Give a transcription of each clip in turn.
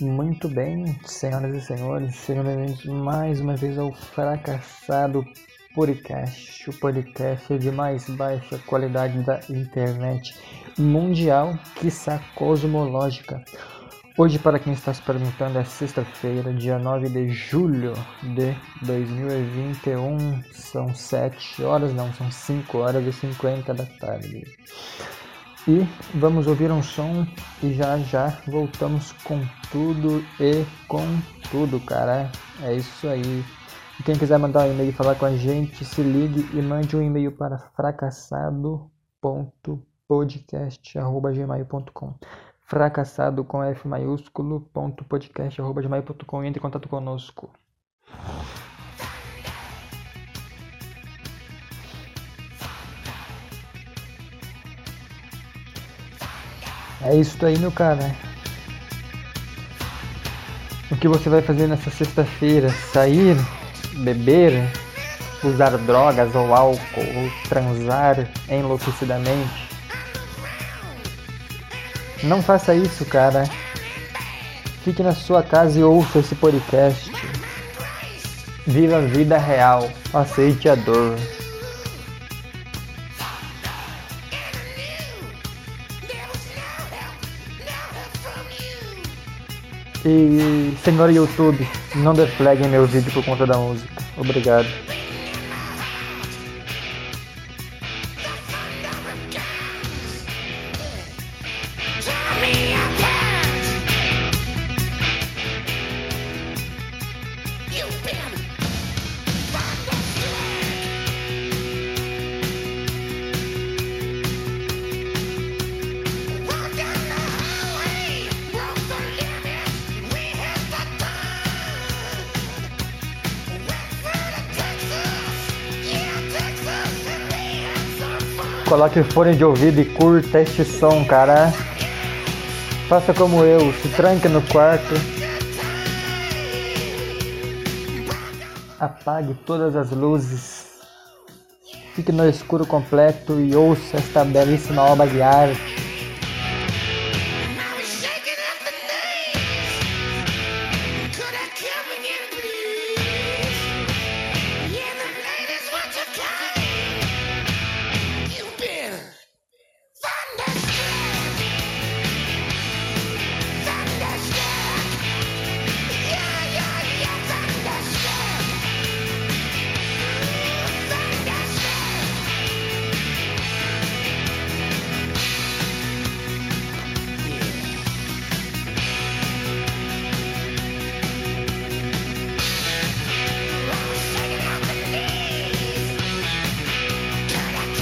Muito bem, senhoras e senhores, sejam bem-vindos mais uma vez ao Fracassado Podcast, o podcast de mais baixa qualidade da internet mundial, quiçá cosmológica. Hoje, para quem está se perguntando, é sexta-feira, dia 9 de julho de 2021, são 7 horas, não, são 5 horas e 50 da tarde. E vamos ouvir um som e já já voltamos com tudo e com tudo, cara. É isso aí. Quem quiser mandar um e-mail e falar com a gente, se ligue e mande um e-mail para fracassado.podcast.gmail.com Fracassado com F maiúsculo, ponto podcast.gmail.com e entre em contato conosco. É isso aí, meu cara. O que você vai fazer nessa sexta-feira? Sair, beber, usar drogas ou álcool, ou transar enlouquecidamente? Não faça isso, cara. Fique na sua casa e ouça esse podcast. Viva a vida real. Aceite a dor. E senhor YouTube, não deflaguem meu vídeo por conta da música. Obrigado. Coloque fone de ouvido e curta este som, cara. Faça como eu, se tranque no quarto. Apague todas as luzes. Fique no escuro completo e ouça esta belíssima obra de arte.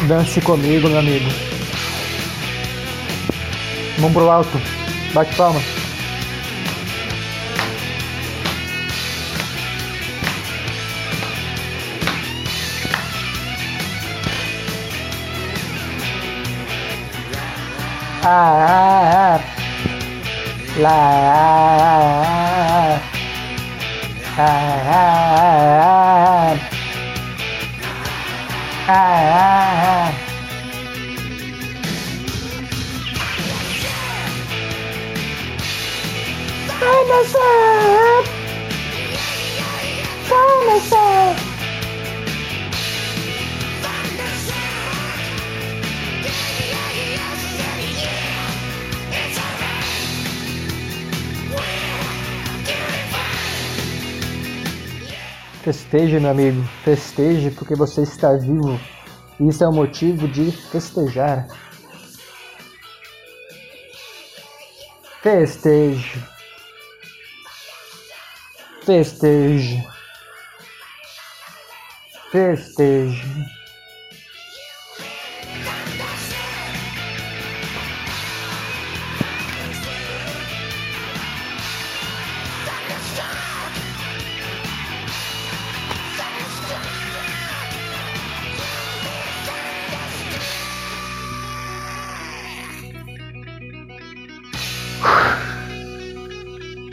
Dance comigo, meu amigo. Mão pro alto. Bate palma. Ah, ah, ah. Lá, ah, ah, ah, ah, Dinosaur! Dinosaur! Festeje, meu amigo, festeje porque você está vivo. Isso é o motivo de festejar. Festeje. Festeje. Festeje.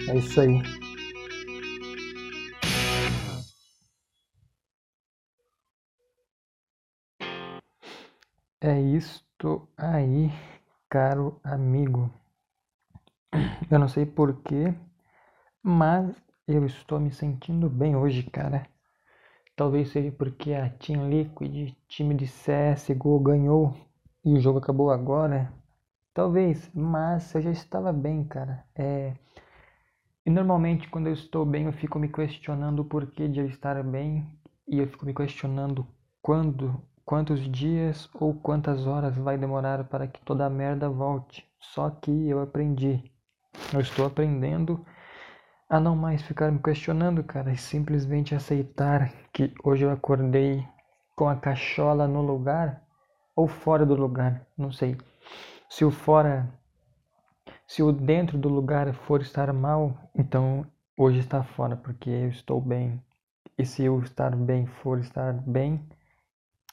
É isso aí. É isto aí, caro amigo. Eu não sei porquê Mas eu estou me sentindo bem hoje, cara. Talvez seja porque a Team Liquid, time de CSGO, ganhou e o jogo acabou agora. Talvez, mas eu já estava bem, cara. É... E normalmente quando eu estou bem eu fico me questionando o porquê de eu estar bem e eu fico me questionando quando, quantos dias ou quantas horas vai demorar para que toda a merda volte. Só que eu aprendi. Eu estou aprendendo a não mais ficar me questionando, cara, e simplesmente aceitar que hoje eu acordei com a cachola no lugar ou fora do lugar, não sei. Se o fora, se o dentro do lugar for estar mal, então hoje está fora, porque eu estou bem. E se eu estar bem for estar bem,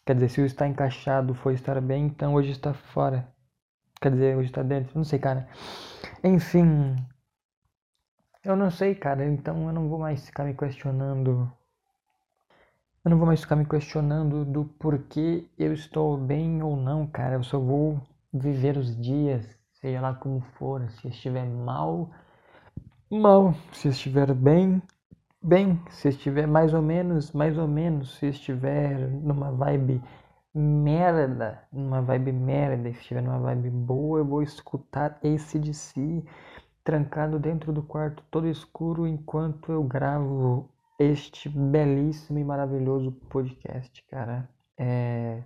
quer dizer, se eu estar encaixado for estar bem, então hoje está fora. Quer dizer, hoje está dentro, não sei, cara. Enfim, eu não sei, cara, então eu não vou mais ficar me questionando. Eu não vou mais ficar me questionando do porquê eu estou bem ou não, cara. Eu só vou viver os dias, seja lá como for. Se estiver mal, mal. Se estiver bem, bem. Se estiver mais ou menos, mais ou menos. Se estiver numa vibe merda, numa vibe merda, se estiver numa vibe boa, eu vou escutar esse de si trancado dentro do quarto todo escuro enquanto eu gravo este belíssimo e maravilhoso podcast, cara. É...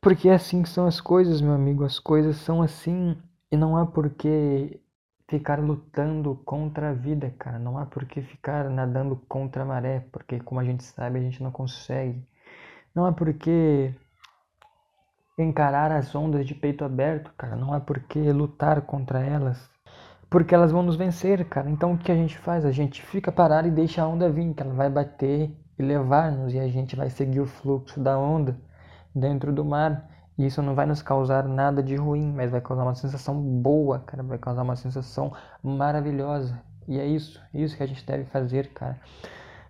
Porque é assim são as coisas, meu amigo. As coisas são assim e não há por que ficar lutando contra a vida, cara. Não há por que ficar nadando contra a maré, porque como a gente sabe, a gente não consegue. Não há por que encarar as ondas de peito aberto, cara. Não há por que lutar contra elas, porque elas vão nos vencer, cara. Então o que a gente faz? A gente fica parado e deixa a onda vir, que ela vai bater e levar-nos e a gente vai seguir o fluxo da onda dentro do mar. E isso não vai nos causar nada de ruim, mas vai causar uma sensação boa, cara. Vai causar uma sensação maravilhosa. E é isso, isso que a gente deve fazer, cara.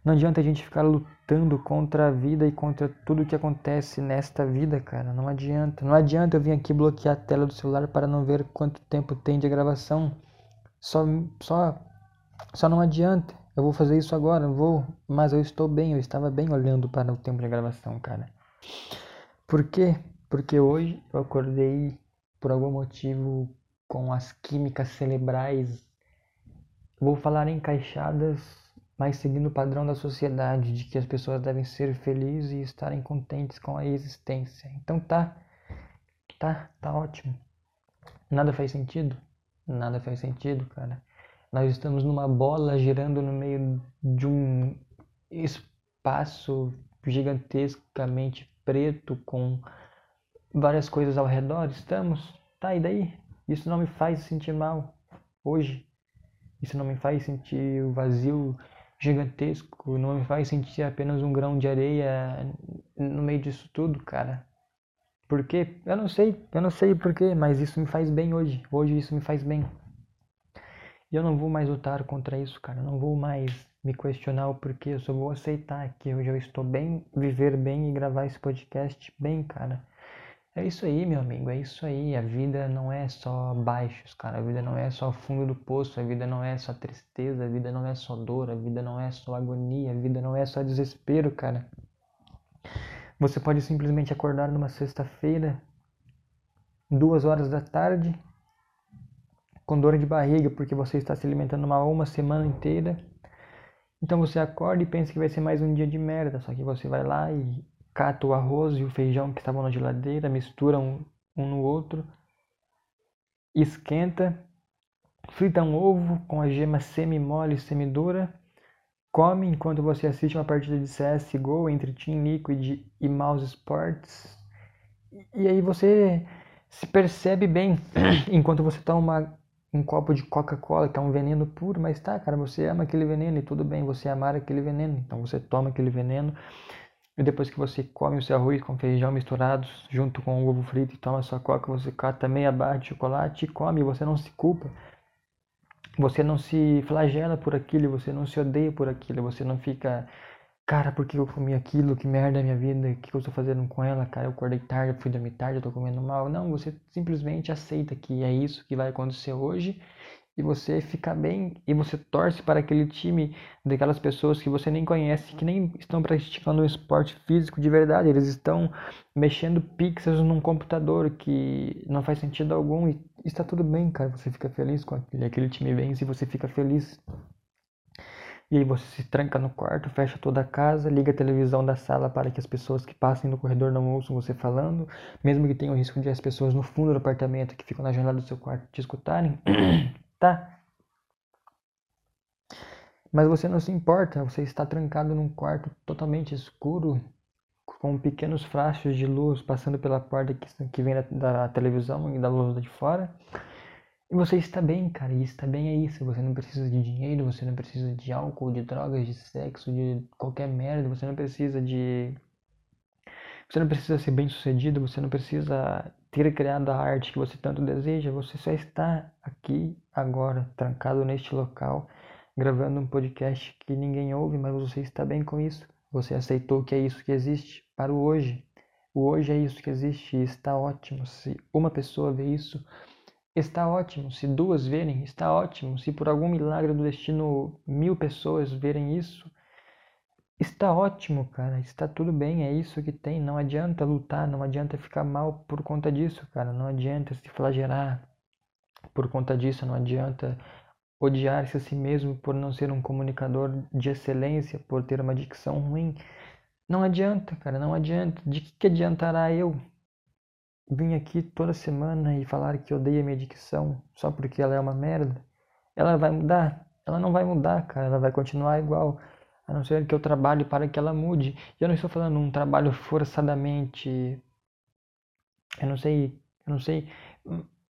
Não adianta a gente ficar lutando contra a vida e contra tudo que acontece nesta vida, cara. Não adianta. Não adianta eu vir aqui bloquear a tela do celular para não ver quanto tempo tem de gravação. Só, só, só não adianta. Eu vou fazer isso agora, vou. Mas eu estou bem, eu estava bem olhando para o tempo de gravação, cara. Por quê? Porque hoje eu acordei por algum motivo com as químicas cerebrais, vou falar encaixadas mas seguindo o padrão da sociedade de que as pessoas devem ser felizes e estarem contentes com a existência. Então tá, tá, tá ótimo. Nada faz sentido? Nada faz sentido, cara. Nós estamos numa bola girando no meio de um espaço gigantescamente preto com várias coisas ao redor. Estamos, tá, e daí? Isso não me faz sentir mal hoje. Isso não me faz sentir o vazio gigantesco, não me faz sentir apenas um grão de areia no meio disso tudo, cara. Por quê? Eu não sei, eu não sei porquê, mas isso me faz bem hoje. Hoje isso me faz bem. E eu não vou mais lutar contra isso, cara. Eu não vou mais me questionar o porquê. Eu só vou aceitar que hoje eu estou bem, viver bem e gravar esse podcast bem, cara. É isso aí, meu amigo, é isso aí. A vida não é só baixos, cara. A vida não é só fundo do poço, a vida não é só tristeza, a vida não é só dor, a vida não é só agonia, a vida não é só desespero, cara. Você pode simplesmente acordar numa sexta-feira, duas horas da tarde, com dor de barriga, porque você está se alimentando uma, uma semana inteira. Então você acorda e pensa que vai ser mais um dia de merda, só que você vai lá e cata o arroz e o feijão que estavam na geladeira, mistura um, um no outro, esquenta, frita um ovo com a gema semi-mole e semi-dura, come enquanto você assiste uma partida de CSGO entre Team Liquid e Mouse Sports. E aí você se percebe bem enquanto você toma um copo de Coca-Cola, que é um veneno puro, mas tá, cara, você ama aquele veneno e tudo bem, você amar aquele veneno, então você toma aquele veneno e depois que você come o seu arroz com feijão misturados junto com o ovo frito e toma sua coca, você cata meia barra de chocolate e come, você não se culpa. Você não se flagela por aquilo, você não se odeia por aquilo, você não fica, cara, por que eu comi aquilo? Que merda é minha vida? O que eu estou fazendo com ela? Cara, eu acordei tarde, fui dormir tarde, eu tô comendo mal. Não, você simplesmente aceita que é isso que vai acontecer hoje e você fica bem e você torce para aquele time daquelas pessoas que você nem conhece, que nem estão praticando um esporte físico de verdade, eles estão mexendo pixels num computador que não faz sentido algum e está tudo bem, cara, você fica feliz com aquele, aquele time vence e você fica feliz. E aí você se tranca no quarto, fecha toda a casa, liga a televisão da sala para que as pessoas que passem no corredor não ouçam você falando, mesmo que tenha o risco de as pessoas no fundo do apartamento que ficam na janela do seu quarto te escutarem, tá? Mas você não se importa, você está trancado num quarto totalmente escuro, com pequenos flashes de luz passando pela porta que, que vem da, da televisão e da luz de fora. E você está bem, cara, e está bem é isso. Você não precisa de dinheiro, você não precisa de álcool, de drogas, de sexo, de qualquer merda, você não precisa de. Você não precisa ser bem sucedido, você não precisa ter criado a arte que você tanto deseja, você só está aqui, agora, trancado neste local, gravando um podcast que ninguém ouve, mas você está bem com isso. Você aceitou que é isso que existe para o hoje. O hoje é isso que existe e está ótimo. Se uma pessoa vê isso, Está ótimo. Se duas verem, está ótimo. Se por algum milagre do destino mil pessoas verem isso, está ótimo, cara. Está tudo bem. É isso que tem. Não adianta lutar, não adianta ficar mal por conta disso, cara. Não adianta se flagelar por conta disso. Não adianta odiar-se a si mesmo por não ser um comunicador de excelência, por ter uma dicção ruim. Não adianta, cara. Não adianta. De que, que adiantará eu vir aqui toda semana e falar que odeia minha dicção só porque ela é uma merda, ela vai mudar? Ela não vai mudar, cara, ela vai continuar igual, a não ser que eu trabalhe para que ela mude. E eu não estou falando um trabalho forçadamente. Eu não sei, eu não sei.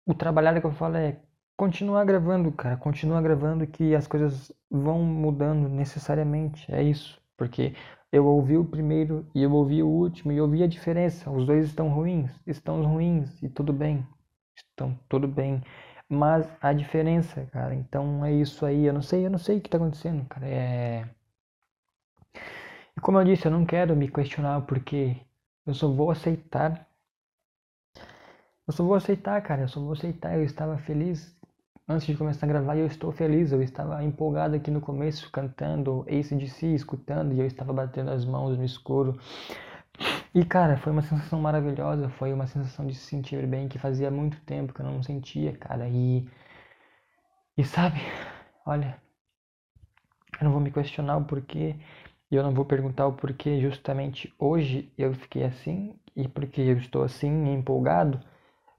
O trabalhar que eu falo é continuar gravando, cara, continuar gravando que as coisas vão mudando necessariamente, é isso. Porque eu ouvi o primeiro e eu ouvi o último e ouvi a diferença. Os dois estão ruins, estão ruins e tudo bem, estão tudo bem. Mas a diferença, cara, então é isso aí. Eu não sei, eu não sei o que está acontecendo, cara. É... E como eu disse, eu não quero me questionar o porquê. Eu só vou aceitar. Eu só vou aceitar, cara. Eu só vou aceitar. Eu estava feliz antes de começar a gravar, eu estou feliz. Eu estava empolgado aqui no começo, cantando ACDC, escutando, e eu estava batendo as mãos no escuro. E cara, foi uma sensação maravilhosa, foi uma sensação de se sentir bem que fazia muito tempo que eu não sentia, cara. E e sabe, olha, eu não vou me questionar o porquê, e eu não vou perguntar o porquê justamente hoje eu fiquei assim e porque eu estou assim empolgado.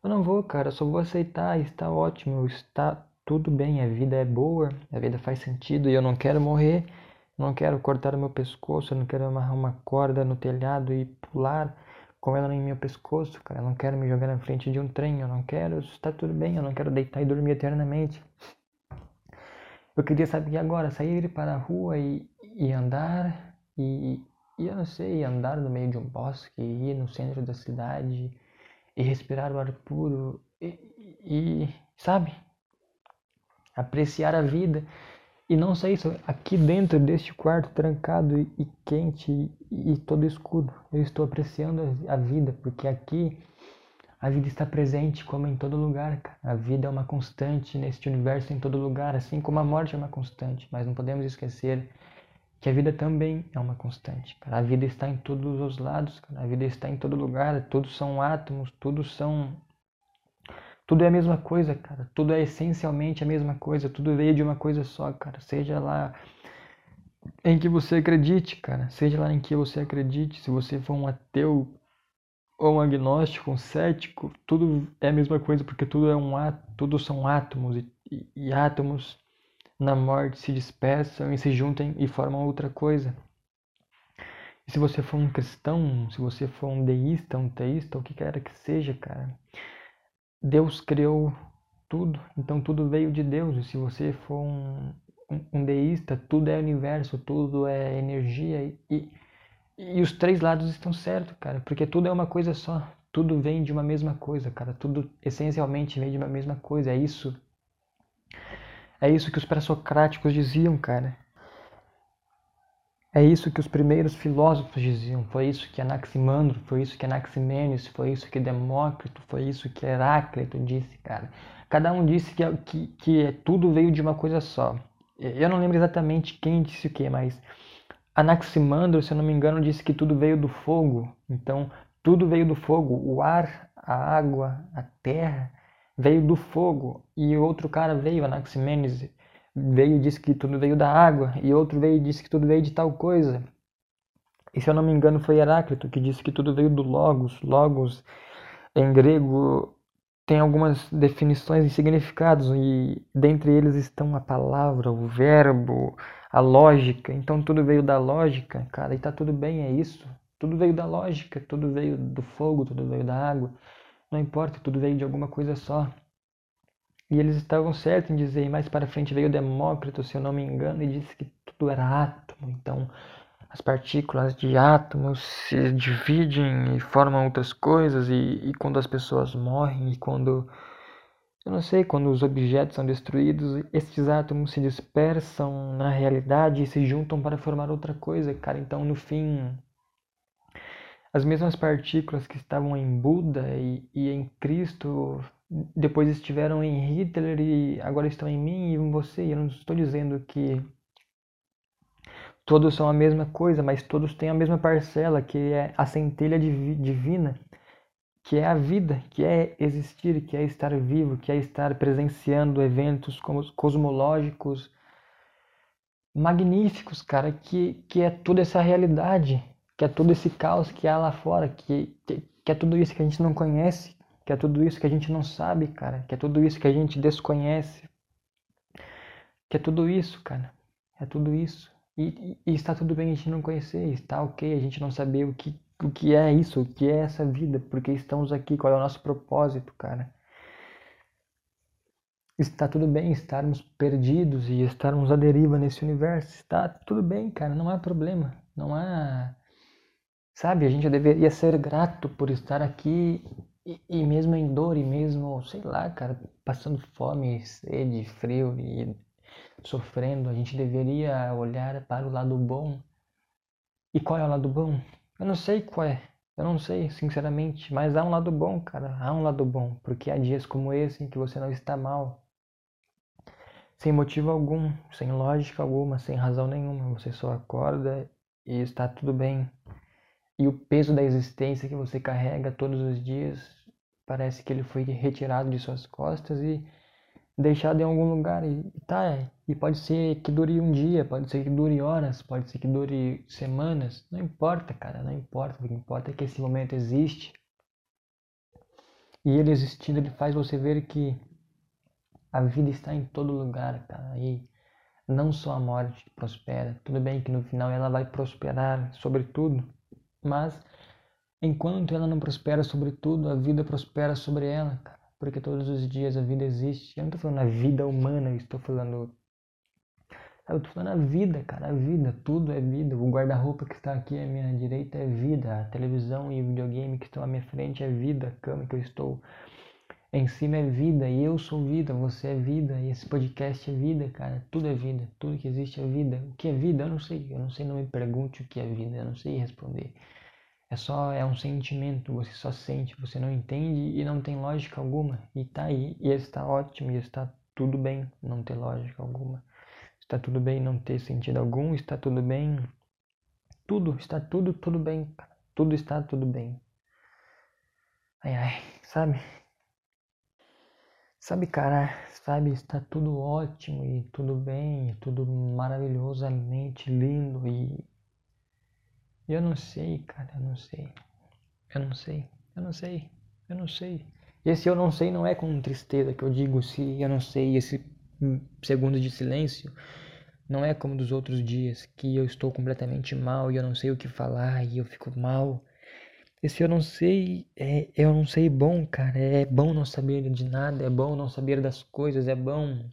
Eu não vou, cara, só vou aceitar, está ótimo, está tudo bem, a vida é boa, a vida faz sentido e eu não quero morrer, não quero cortar o meu pescoço, eu não quero amarrar uma corda no telhado e pular com ela em meu pescoço, cara, eu não quero me jogar na frente de um trem, eu não quero, está tudo bem, eu não quero deitar e dormir eternamente. Eu queria saber agora, sair para a rua e, e andar, e, e eu não sei, andar no meio de um bosque, ir no centro da cidade, e respirar o ar puro e, e, sabe, apreciar a vida. E não só isso, aqui dentro deste quarto trancado e, e quente e, e, todo escuro, eu estou apreciando a, a vida, porque aqui a vida está presente como em todo lugar. A vida é uma constante neste universo em todo lugar, assim como a morte é uma constante. Mas não podemos esquecer que a vida também é uma constante. Cara. A vida está em todos os lados, cara. a vida está em todo lugar, todos são átomos, todos são. Tudo é a mesma coisa, cara. Tudo é essencialmente a mesma coisa, tudo veio de uma coisa só, cara. Seja lá em que você acredite, cara. Seja lá em que você acredite, se você for um ateu ou um agnóstico, um cético, tudo é a mesma coisa, porque tudo é um tudo são átomos e, e, e átomos na morte se dispersam e se juntem e formam outra coisa. E se você for um cristão, se você for um deísta, um teísta, o que quer que seja, cara, Deus criou tudo, então tudo veio de Deus. E se você for um, um, um deísta, tudo é universo, tudo é energia e, e os três lados estão certos, cara, porque tudo é uma coisa só. Tudo vem de uma mesma coisa, cara. Tudo essencialmente vem de uma mesma coisa. É isso é isso que os pré-socráticos diziam, cara. É isso que os primeiros filósofos diziam, foi isso que Anaximandro, foi isso que Anaximenes, foi isso que Demócrito, foi isso que Heráclito disse, cara. Cada um disse que, que, que tudo veio de uma coisa só. Eu não lembro exatamente quem disse o que, mas Anaximandro, se eu não me engano, disse que tudo veio do fogo. Então, tudo veio do fogo. O ar, a água, a terra veio do fogo. E outro cara veio, Anaximenes, veio e disse que tudo veio da água. E outro veio e disse que tudo veio de tal coisa. E se eu não me engano, foi Heráclito que disse que tudo veio do Logos. Logos, em grego, tem algumas definições e significados, e dentre eles estão a palavra, o verbo, a lógica. Então tudo veio da lógica, cara, e tá tudo bem, é isso. Tudo veio da lógica, tudo veio do fogo, tudo veio da água. Não importa, tudo veio de alguma coisa só. E eles estavam certos em dizer, mais para frente veio Demócrito, se eu não me engano, e disse que tudo era átomo. Então, as partículas de átomos se dividem e formam outras coisas e, e, quando as pessoas morrem e quando eu não sei quando os objetos são destruídos esses átomos se dispersam na realidade e se juntam para formar outra coisa cara então no fim as mesmas partículas que estavam em Buda e, e em Cristo depois estiveram em Hitler e agora estão em mim e em você. Eu não estou dizendo que todos são a mesma coisa, mas todos têm a mesma parcela, que é a centelha divina, que é a vida, que é existir, que é estar vivo, que é estar presenciando eventos cosmológicos magníficos, cara, que, que é toda essa realidade, que é todo esse caos que há lá fora, que, que, que é tudo isso que a gente não conhece, que é tudo isso que a gente não sabe, cara, que é tudo isso que a gente desconhece, que é tudo isso, cara, é tudo isso. E, e, está tudo bem a gente não conhecer, está ok a gente não saber o que, o que é isso, o que é essa vida, porque estamos aqui, qual é o nosso propósito, cara. Está tudo bem estarmos perdidos e estarmos à deriva nesse universo. Está tudo bem, cara, não há problema. Não há. Sabe, a gente deveria ser grato por estar aqui e, e mesmo em dor, e mesmo, sei lá, cara, passando fome, sede, frio e sofrendo, a gente deveria olhar para o lado bom. E qual é o lado bom? Eu não sei qual é. Eu não sei, sinceramente, mas há um lado bom, cara. Há um lado bom, porque há dias como esse em que você não está mal. Sem motivo algum, sem lógica alguma, sem razão nenhuma. Você só acorda e está tudo bem. E o peso da existência que você carrega todos os dias parece que ele foi retirado de suas costas e deixado em algum lugar. E tá, e pode ser que dure um dia, pode ser que dure horas, pode ser que dure semanas, não importa, cara, não importa, o que importa é que esse momento existe. E ele existindo, ele faz você ver que a vida está em todo lugar, cara, e não só a morte prospera. Tudo bem que no final ela vai prosperar sobre tudo, mas enquanto ela não prospera sobre tudo, a vida prospera sobre ela, porque todos os dias a vida existe. Eu não estou falando a vida humana, eu estou falando. Eu estou falando a vida, cara, a vida, tudo é vida. O guarda-roupa que está aqui à minha direita é vida, a televisão e o videogame que estão à minha frente é vida, a cama que eu estou em cima é vida, e eu sou vida, você é vida, e esse podcast é vida, cara, tudo é vida, tudo que existe é vida. O que é vida? Eu não sei, eu não sei, não me pergunte o que é vida, eu não sei responder. É só é um sentimento, você só sente, você não entende e não tem lógica alguma. E tá aí, e está ótimo, e está tudo bem não ter lógica alguma. Está tudo bem não ter sentido algum, está tudo bem. Tudo, está tudo, tudo bem. Tudo está tudo bem. Ai ai, sabe? Sabe, cara, sabe, está tudo ótimo e tudo bem, e tudo maravilhosamente lindo e eu não sei, cara, eu não sei. Eu não sei, eu não sei, eu não sei. Esse eu não sei não é com tristeza que eu digo se eu não sei. Esse segundo de silêncio não é como dos outros dias que eu estou completamente mal e eu não sei o que falar e eu fico mal. Esse eu não sei, é, eu não sei bom, cara. É bom não saber de nada, é bom não saber das coisas, é bom.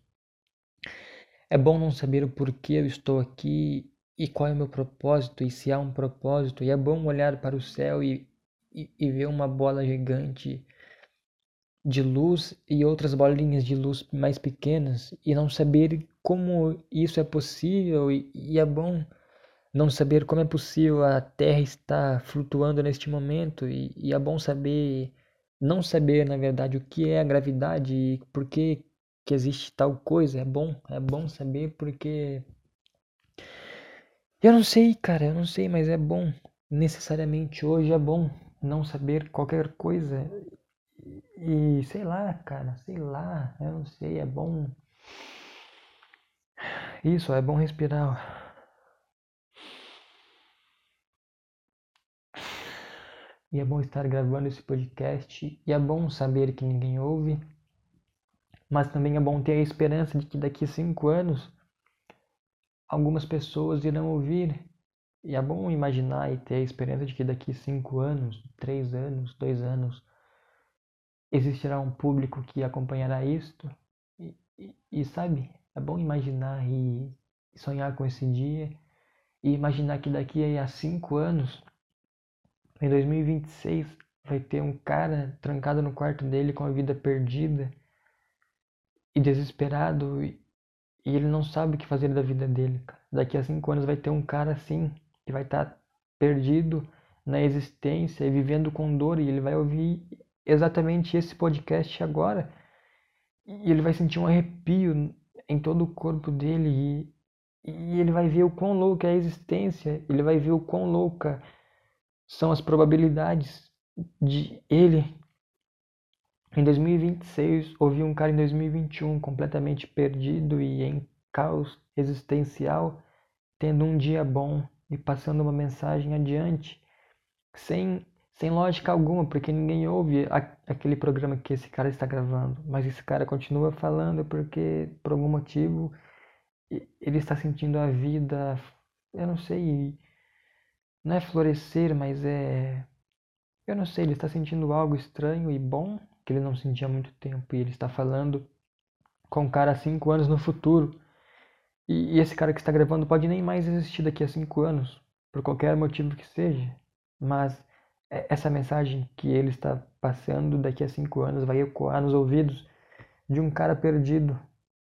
É bom não saber o porquê eu estou aqui e qual é o meu propósito e se há um propósito. E é bom olhar para o céu e, e, e ver uma bola gigante de luz e outras bolinhas de luz mais pequenas e não saber como isso é possível e, e, é bom não saber como é possível a Terra estar flutuando neste momento e, e é bom saber não saber, na verdade, o que é a gravidade e por que, que existe tal coisa. É bom, é bom saber porque. Eu não sei, cara, eu não sei, mas é bom. Necessariamente hoje é bom não saber qualquer coisa. E sei lá, cara, sei lá, eu não sei, é bom. Isso, é bom respirar. E é bom estar gravando esse podcast. E é bom saber que ninguém ouve. Mas também é bom ter a esperança de que daqui a cinco anos algumas pessoas irão ouvir. E é bom imaginar e ter a esperança de que daqui cinco anos, três anos, dois anos, existirá um público que acompanhará isto. E, e, e sabe, é bom imaginar e sonhar com esse dia. E imaginar que daqui a cinco anos em 2026 vai ter um cara trancado no quarto dele com a vida perdida e desesperado e, ele não sabe o que fazer da vida dele. Daqui a cinco anos vai ter um cara assim que vai estar tá perdido na existência e vivendo com dor e ele vai ouvir exatamente esse podcast agora e ele vai sentir um arrepio em todo o corpo dele e, e ele vai ver o quão louca é a existência, ele vai ver o quão louca são as probabilidades de ele em 2026 ouvir um cara em 2021 completamente perdido e em caos existencial, tendo um dia bom e passando uma mensagem adiante, sem, sem lógica alguma, porque ninguém ouve a, aquele programa que esse cara está gravando, mas esse cara continua falando porque por algum motivo ele está sentindo a vida, eu não sei, não é florescer, mas é. Eu não sei, ele está sentindo algo estranho e bom que ele não sentia há muito tempo. E ele está falando com um cara há cinco anos no futuro. E, e esse cara que está gravando pode nem mais existir daqui a cinco anos, por qualquer motivo que seja. Mas essa mensagem que ele está passando daqui a cinco anos vai ecoar nos ouvidos de um cara perdido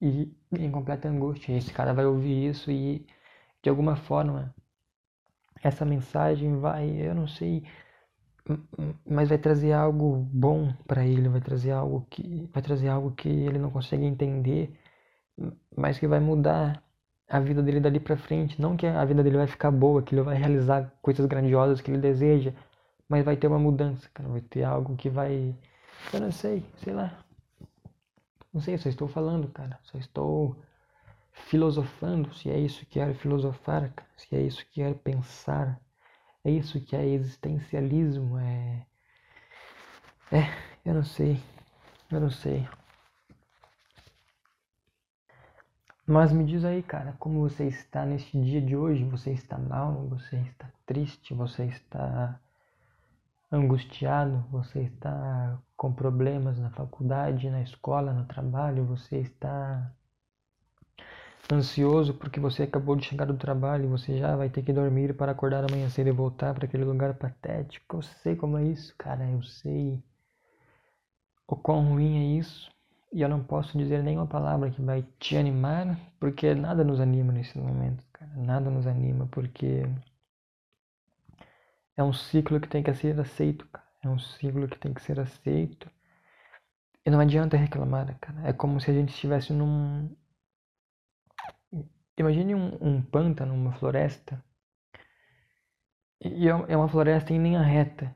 e em completa angústia. Esse cara vai ouvir isso e, de alguma forma, essa mensagem vai, eu não sei, mas vai trazer algo bom para ele, vai trazer algo que vai trazer algo que ele não consegue entender, mas que vai mudar a vida dele dali para frente, não que a vida dele vai ficar boa, que ele vai realizar coisas grandiosas que ele deseja, mas vai ter uma mudança, cara, vai ter algo que vai, eu não sei, sei lá. Não sei, só estou falando, cara, só estou filosofando, se é isso que é filosofar, se é isso que é pensar, é isso que é existencialismo, é. É, eu não sei, eu não sei. Mas me diz aí, cara, como você está neste dia de hoje? Você está mal? Você está triste? Você está angustiado? Você está com problemas na faculdade, na escola, no trabalho? Você está ansioso porque você acabou de chegar do trabalho e você já vai ter que dormir para acordar amanhã cedo e voltar para aquele lugar patético. Eu sei como é isso, cara, eu sei o quão ruim é isso. E eu não posso dizer nenhuma palavra que vai te animar, porque nada nos anima nesse momento, cara. Nada nos anima, porque é um ciclo que tem que ser aceito, cara. É um ciclo que tem que ser aceito. E não adianta reclamar, cara. É como se a gente estivesse num, Imagine um, um pântano, uma floresta, e é, é uma floresta em linha reta.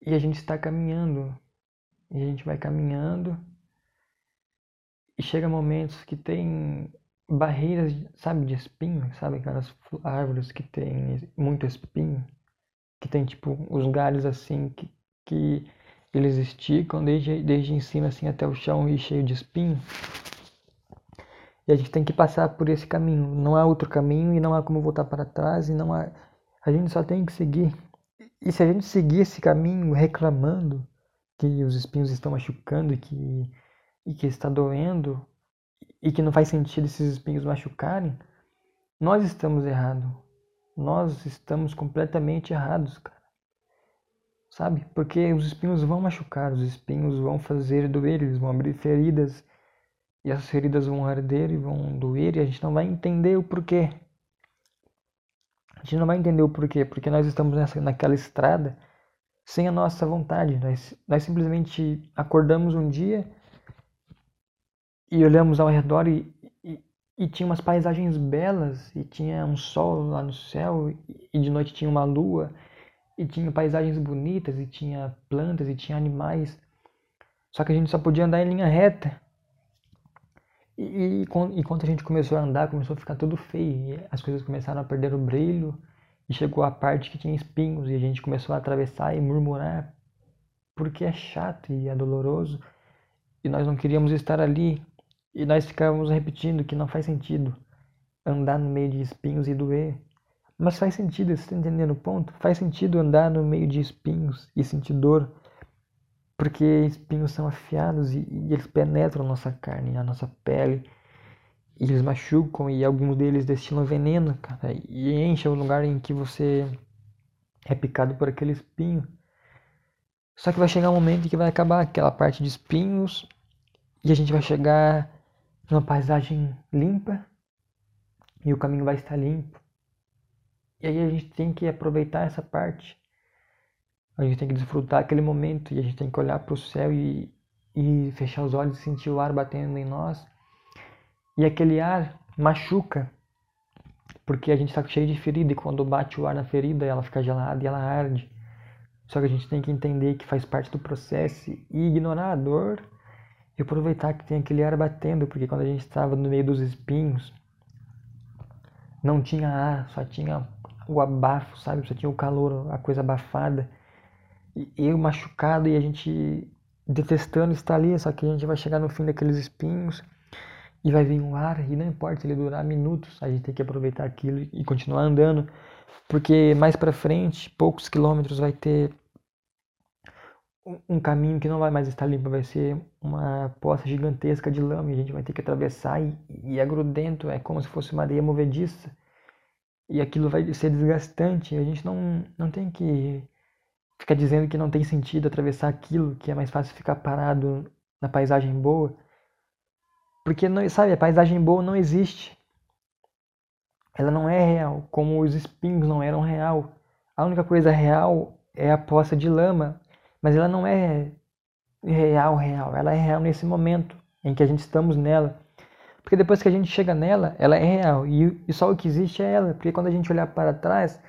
E a gente está caminhando, e a gente vai caminhando, e chega momentos que tem barreiras, sabe, de espinho, sabe aquelas árvores que tem muito espinho, que tem tipo os galhos assim que, que eles esticam desde, desde em cima assim até o chão e cheio de espinho. E a gente tem que passar por esse caminho. Não há outro caminho e não há como voltar para trás e não há. A gente só tem que seguir. E se a gente seguir esse caminho reclamando que os espinhos estão machucando e que, e que está doendo e que não faz sentido esses espinhos machucarem, nós estamos errados. Nós estamos completamente errados, cara. Sabe? Porque os espinhos vão machucar, os espinhos vão fazer doer, eles vão abrir feridas e as feridas vão arder e vão doer e a gente não vai entender o porquê. A gente não vai entender o porquê, porque nós estamos nessa, naquela estrada sem a nossa vontade. Nós, nós simplesmente acordamos um dia e olhamos ao redor e, e, e, tinha umas paisagens belas, e tinha um sol lá no céu, e de noite tinha uma lua, e tinha paisagens bonitas, e tinha plantas, e tinha animais. Só que a gente só podia andar em linha reta. E, e, e quando a gente começou a andar, começou a ficar tudo feio. as coisas começaram a perder o brilho. E chegou a parte que tinha espinhos. E a gente começou a atravessar e murmurar. Porque é chato e é doloroso. E nós não queríamos estar ali. E nós ficávamos repetindo que não faz sentido andar no meio de espinhos e doer. Mas faz sentido, você está entendendo o ponto? Faz sentido andar no meio de espinhos e sentir dor porque espinhos são afiados e, e eles penetram a nossa carne, a nossa pele, e eles machucam e alguns deles destilam veneno, cara, e enchem o lugar em que você é picado por aquele espinho. Só que vai chegar um momento em que vai acabar aquela parte de espinhos e a gente vai chegar numa paisagem limpa e o caminho vai estar limpo. E aí a gente tem que aproveitar essa parte a gente tem que desfrutar aquele momento e a gente tem que olhar para o céu e, e fechar os olhos e sentir o ar batendo em nós. E aquele ar machuca, porque a gente está cheio de ferida e quando bate o ar na ferida ela fica gelada e ela arde. Só que a gente tem que entender que faz parte do processo e ignorar a dor e aproveitar que tem aquele ar batendo, porque quando a gente estava no meio dos espinhos, não tinha ar, só tinha o abafo, sabe? Só tinha o calor, a coisa abafada eu machucado e a gente detestando estar ali, só que a gente vai chegar no fim daqueles espinhos e vai vir um ar, e não importa ele durar minutos, a gente tem que aproveitar aquilo e continuar andando, porque mais para frente, poucos quilômetros, vai ter um caminho que não vai mais estar limpo, vai ser uma poça gigantesca de lama e a gente vai ter que atravessar e, e é grudento, é como se fosse uma areia movediça e aquilo vai ser desgastante, a gente não, não tem que fica dizendo que não tem sentido atravessar aquilo, que é mais fácil ficar parado na paisagem boa. Porque, não, sabe, a paisagem boa não existe. Ela não é real, como os espinhos não eram real. A única coisa real é a poça de lama, mas ela não é real, real. Ela é real nesse momento em que a gente estamos nela. Porque depois que a gente chega nela, ela é real. E, e só o que existe é ela. Porque quando a gente olhar para trás,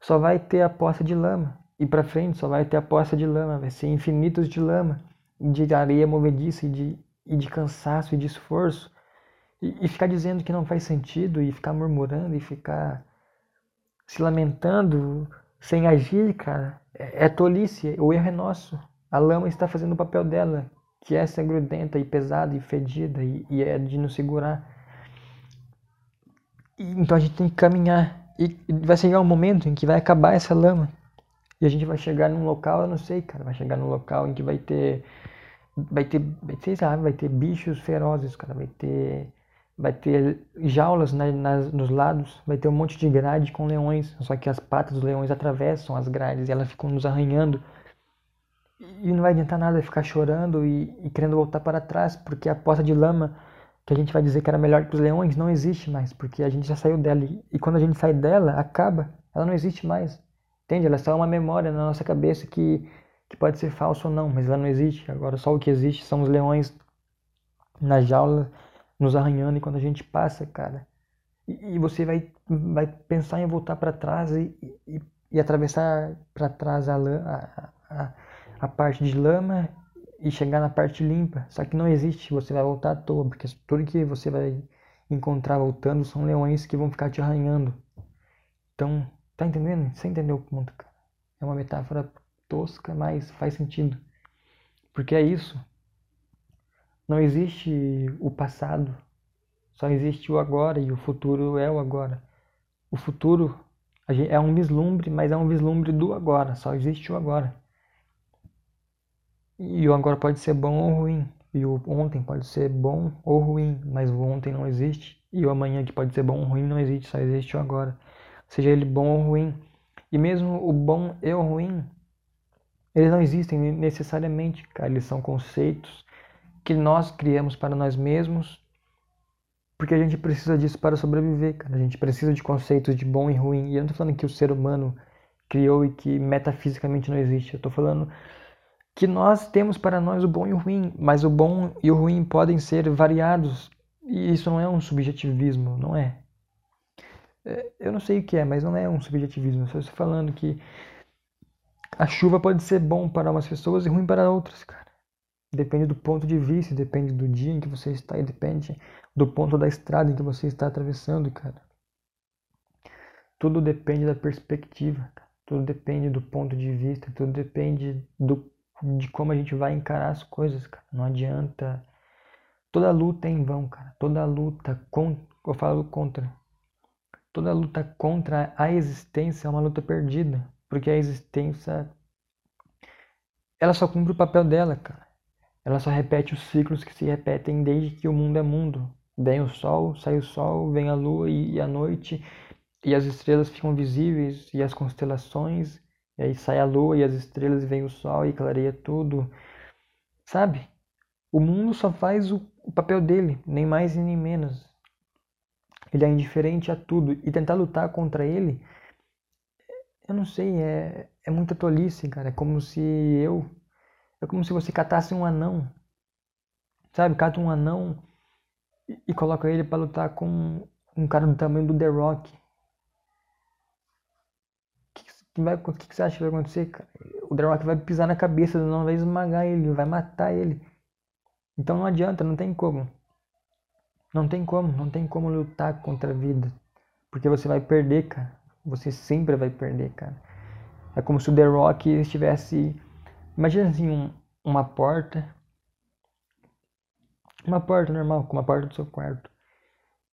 só vai ter a poça de lama e para frente só vai ter a poça de lama, vai ser infinitos de lama, de areia movediça e de, e de cansaço e de esforço. E, e ficar dizendo que não faz sentido e ficar murmurando e ficar se lamentando sem agir, cara, é, é tolice, o erro é nosso. A lama está fazendo o papel dela, que é ser grudenta e pesada e fedida e, e é de nos segurar. E, então a gente tem que caminhar e vai chegar um momento em que vai acabar essa lama e a gente vai chegar num local, eu não sei, cara, vai chegar num local em que vai ter vai ter, sei lá, vai ter bichos ferozes, cara, vai ter vai ter jaulas né, nas, nos lados, vai ter um monte de grade com leões, só que as patas dos leões atravessam as grades e elas ficam nos arranhando. E não vai adiantar nada ficar chorando e, e querendo voltar para trás, porque a poça de lama que a gente vai dizer que era melhor que os leões não existe mais, porque a gente já saiu dela. E quando a gente sai dela, acaba, ela não existe mais. Entende? Ela é só uma memória na nossa cabeça que, que pode ser falsa ou não, mas ela não existe. Agora só o que existe são os leões na jaula nos arranhando e quando a gente passa, cara. E, e você vai, vai pensar em voltar para trás e, e, e atravessar para trás a, a, a, a parte de lama e chegar na parte limpa. Só que não existe, você vai voltar à toa, porque tudo que você vai encontrar voltando são leões que vão ficar te arranhando. Então, Tá entendendo? Você entendeu o ponto, cara? É uma metáfora tosca, mas faz sentido. Porque é isso. Não existe o passado, só existe o agora e o futuro é o agora. O futuro é um vislumbre, mas é um vislumbre do agora, só existe o agora. E o agora pode ser bom ou ruim, e o ontem pode ser bom ou ruim, mas o ontem não existe, e o amanhã que pode ser bom ou ruim não existe, só existe o agora seja ele bom ou ruim. E mesmo o bom e o ruim, eles não existem necessariamente, cara. Eles são conceitos que nós criamos para nós mesmos, porque a gente precisa disso para sobreviver, cara. A gente precisa de conceitos de bom e ruim. E eu não estou falando que o ser humano criou e que metafisicamente não existe. Eu estou falando que nós temos para nós o bom e o ruim, mas o bom e o ruim podem ser variados e isso não é um subjetivismo, não é. É eu não sei o que é, mas não é um subjetivismo. Só estou falando que a chuva pode ser bom para umas pessoas e ruim para outras, cara. Depende do ponto de vista, depende do dia em que você está e depende do ponto da estrada em que você está atravessando, cara. Tudo depende da perspectiva, tudo depende do ponto de vista, tudo depende do, de como a gente vai encarar as coisas, cara. Não adianta. Toda luta é em vão, cara. Toda luta, com, eu falo contra. Toda luta contra a existência é uma luta perdida, porque a existência ela só cumpre o papel dela, cara. Ela só repete os ciclos que se repetem desde que o mundo é mundo. Vem o sol, sai o sol, vem a lua e, a noite, e as estrelas ficam visíveis, e as constelações, e aí sai a lua e as estrelas, e vem o sol e clareia tudo. Sabe? O mundo só faz o, o papel dele, nem mais e nem menos. Ele é indiferente a tudo, e tentar lutar contra ele, eu não sei, é, é muita tolice, cara. É como se eu é como se você catasse um anão. Sabe? Cata um anão e, e coloca ele para lutar com um cara do tamanho do The Rock. O que, que, vai, que, que você acha que vai acontecer, cara? O The Rock vai pisar na cabeça do anão, vai esmagar ele, vai matar ele. Então não adianta, não tem como. Não tem como, não tem como lutar contra a vida. Porque você vai perder, cara. Você sempre vai perder, cara. É como se o The Rock estivesse Imagina assim um, uma porta. Uma porta normal, como a porta do seu quarto.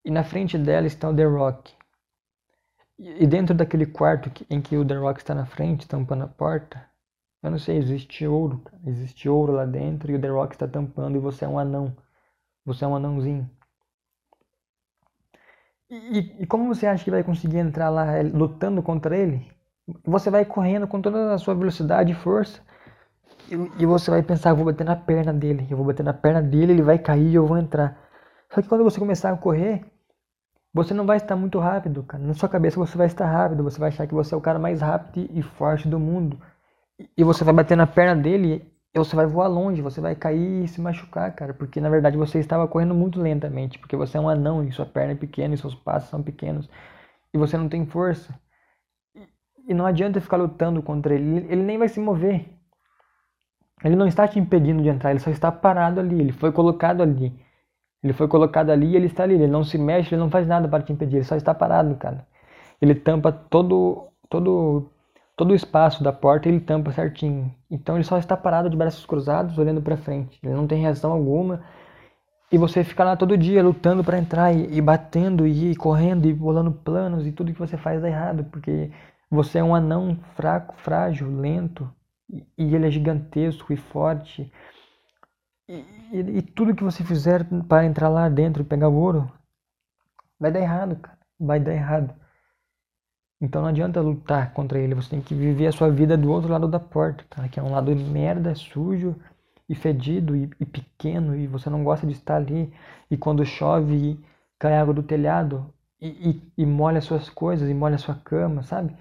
E na frente dela está o The Rock. E dentro daquele quarto em que o The Rock está na frente, tampando a porta, eu não sei, existe ouro. Existe ouro lá dentro e o The Rock está tampando e você é um anão. Você é um anãozinho. E, e, como você acha que vai conseguir entrar lá eh, lutando contra ele? Você vai correndo com toda a sua velocidade e força e, você vai pensar, vou bater na perna dele, eu vou bater na perna dele, ele vai cair e eu vou entrar. Só que quando você começar a correr, você não vai estar muito rápido, cara. Na sua cabeça você vai estar rápido, você vai achar que você é o cara mais rápido e forte do mundo. E você vai bater na perna dele e você vai voar longe, você vai cair e se machucar, cara. Porque na verdade você estava correndo muito lentamente, porque você é um anão e sua perna é pequena e seus passos são pequenos e você não tem força. E não adianta ficar lutando contra ele, ele nem vai se mover. Ele não está te impedindo de entrar, ele só está parado ali, ele foi colocado ali. Ele foi colocado ali e ele está ali, ele não se mexe, ele não faz nada para te impedir, ele só está parado, cara. Ele tampa todo todo todo o espaço da porta, ele tampa certinho. Então ele só está parado de braços cruzados, olhando para frente. Ele não tem reação alguma. E você fica lá todo dia lutando para entrar e, e, batendo e correndo e bolando planos e tudo que você faz dá errado, porque você é um anão fraco, frágil, lento, e ele é gigantesco e forte. E, e, e, tudo que você fizer para entrar lá dentro e pegar o ouro vai dar errado, cara. Vai dar errado. Então não adianta lutar contra ele, você tem que viver a sua vida do outro lado da porta, cara, que é um lado merda, sujo e fedido e, e pequeno e você não gosta de estar ali. E quando chove cai água do telhado e, e molha suas coisas e molha sua cama, sabe?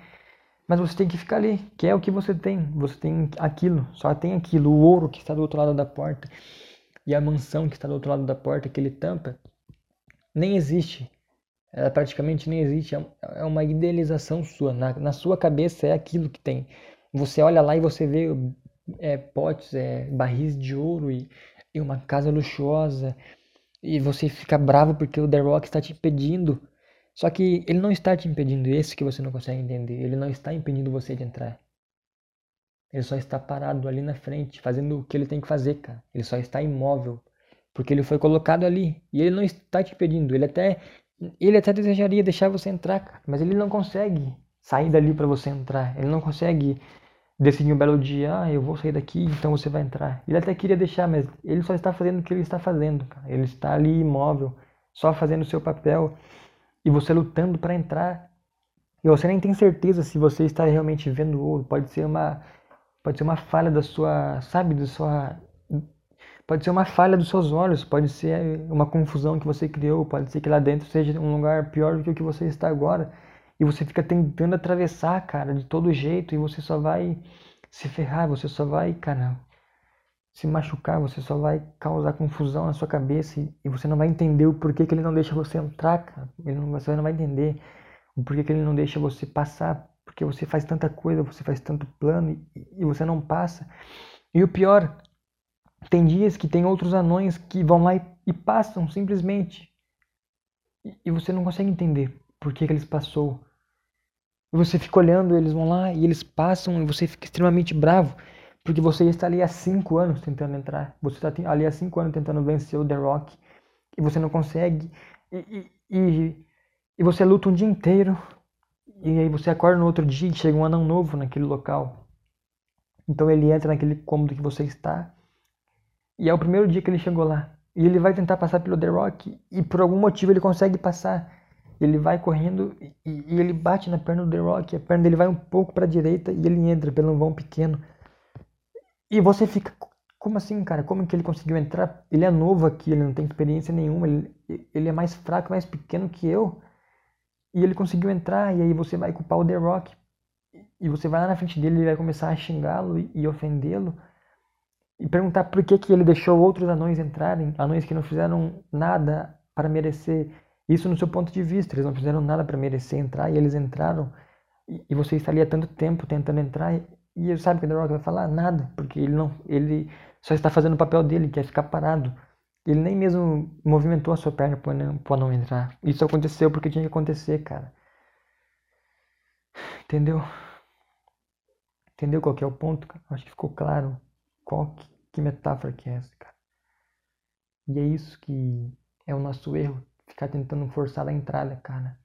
Mas você tem que ficar ali, que é o que você tem. Você tem aquilo, só tem aquilo, o ouro que está do outro lado da porta e a mansão que está do outro lado da porta que ele tampa, nem existe. Ela praticamente nem existe. É, é uma idealização sua. Na, na sua cabeça é aquilo que tem. Você olha lá e você vê é, potes, é, barris de ouro e, e uma casa luxuosa. E você fica bravo porque o The Rock está te impedindo só que ele não está te impedindo, esse que você não consegue entender. Ele não está impedindo você de entrar. Ele só está parado ali na frente, fazendo o que ele tem que fazer, cara. Ele só está imóvel, porque ele foi colocado ali. E ele não está te impedindo. Ele até, ele até desejaria deixar você entrar, cara, mas ele não consegue sair dali para você entrar. Ele não consegue decidir um belo dia, ah, eu vou sair daqui, então você vai entrar. Ele até queria deixar, mas ele só está fazendo o que ele está fazendo, cara. Ele está ali imóvel, só fazendo o seu papel e você lutando para entrar. E você nem tem certeza se você está realmente vendo ouro. Pode ser uma pode ser uma falha da sua, sabe, da sua pode ser uma falha dos seus olhos, pode ser uma confusão que você criou, pode ser que lá dentro seja um lugar pior do que o que você está agora. e você fica tentando atravessar, cara, de todo jeito e você só vai se ferrar, você só vai, cara, se machucar, você só vai causar confusão na sua cabeça e, você não vai entender o porquê que ele não deixa você entrar, cara. Ele não, você não vai entender o porquê que ele não deixa você passar, porque você faz tanta coisa, você faz tanto plano e, e você não passa. E o pior, tem dias que tem outros anões que vão lá e, e passam simplesmente. E, e, você não consegue entender por que, que eles passou. E você fica olhando, eles vão lá e eles passam e você fica extremamente bravo. Porque você está ali há cinco anos tentando entrar. Você está ali há cinco anos tentando vencer o The Rock. E você não consegue. E, e, e você luta um dia inteiro. E aí você acorda no outro dia e chega um anão novo naquele local. Então ele entra naquele cômodo que você está. E é o primeiro dia que ele chegou lá. E ele vai tentar passar pelo The Rock. E por algum motivo ele consegue passar. Ele vai correndo e, e ele bate na perna do The Rock. A perna dele vai um pouco para a direita e ele entra pelo vão pequeno. E você fica, como assim, cara? Como que ele conseguiu entrar? Ele é novo aqui, ele não tem experiência nenhuma. Ele, ele é mais fraco, mais pequeno que eu. E ele conseguiu entrar. E aí você vai culpar o The Rock. E você vai lá na frente dele e vai começar a xingá-lo e, e ofendê-lo e perguntar por que, que ele deixou outros anões entrarem, anões que não fizeram nada para merecer isso no seu ponto de vista, eles não fizeram nada para merecer entrar e eles entraram e, e você há tanto tempo tentando entrar e, e sabe que o The Rock vai falar nada, porque ele não, ele só está fazendo o papel dele, que é ficar parado. Ele nem mesmo movimentou a sua perna para não, não entrar. Isso aconteceu porque tinha que acontecer, cara. Entendeu? Entendeu qual é o ponto? Acho que ficou claro. Qual que, que metáfora que é essa, cara? E é isso que é o nosso erro, ficar tentando forçar a entrada, cara.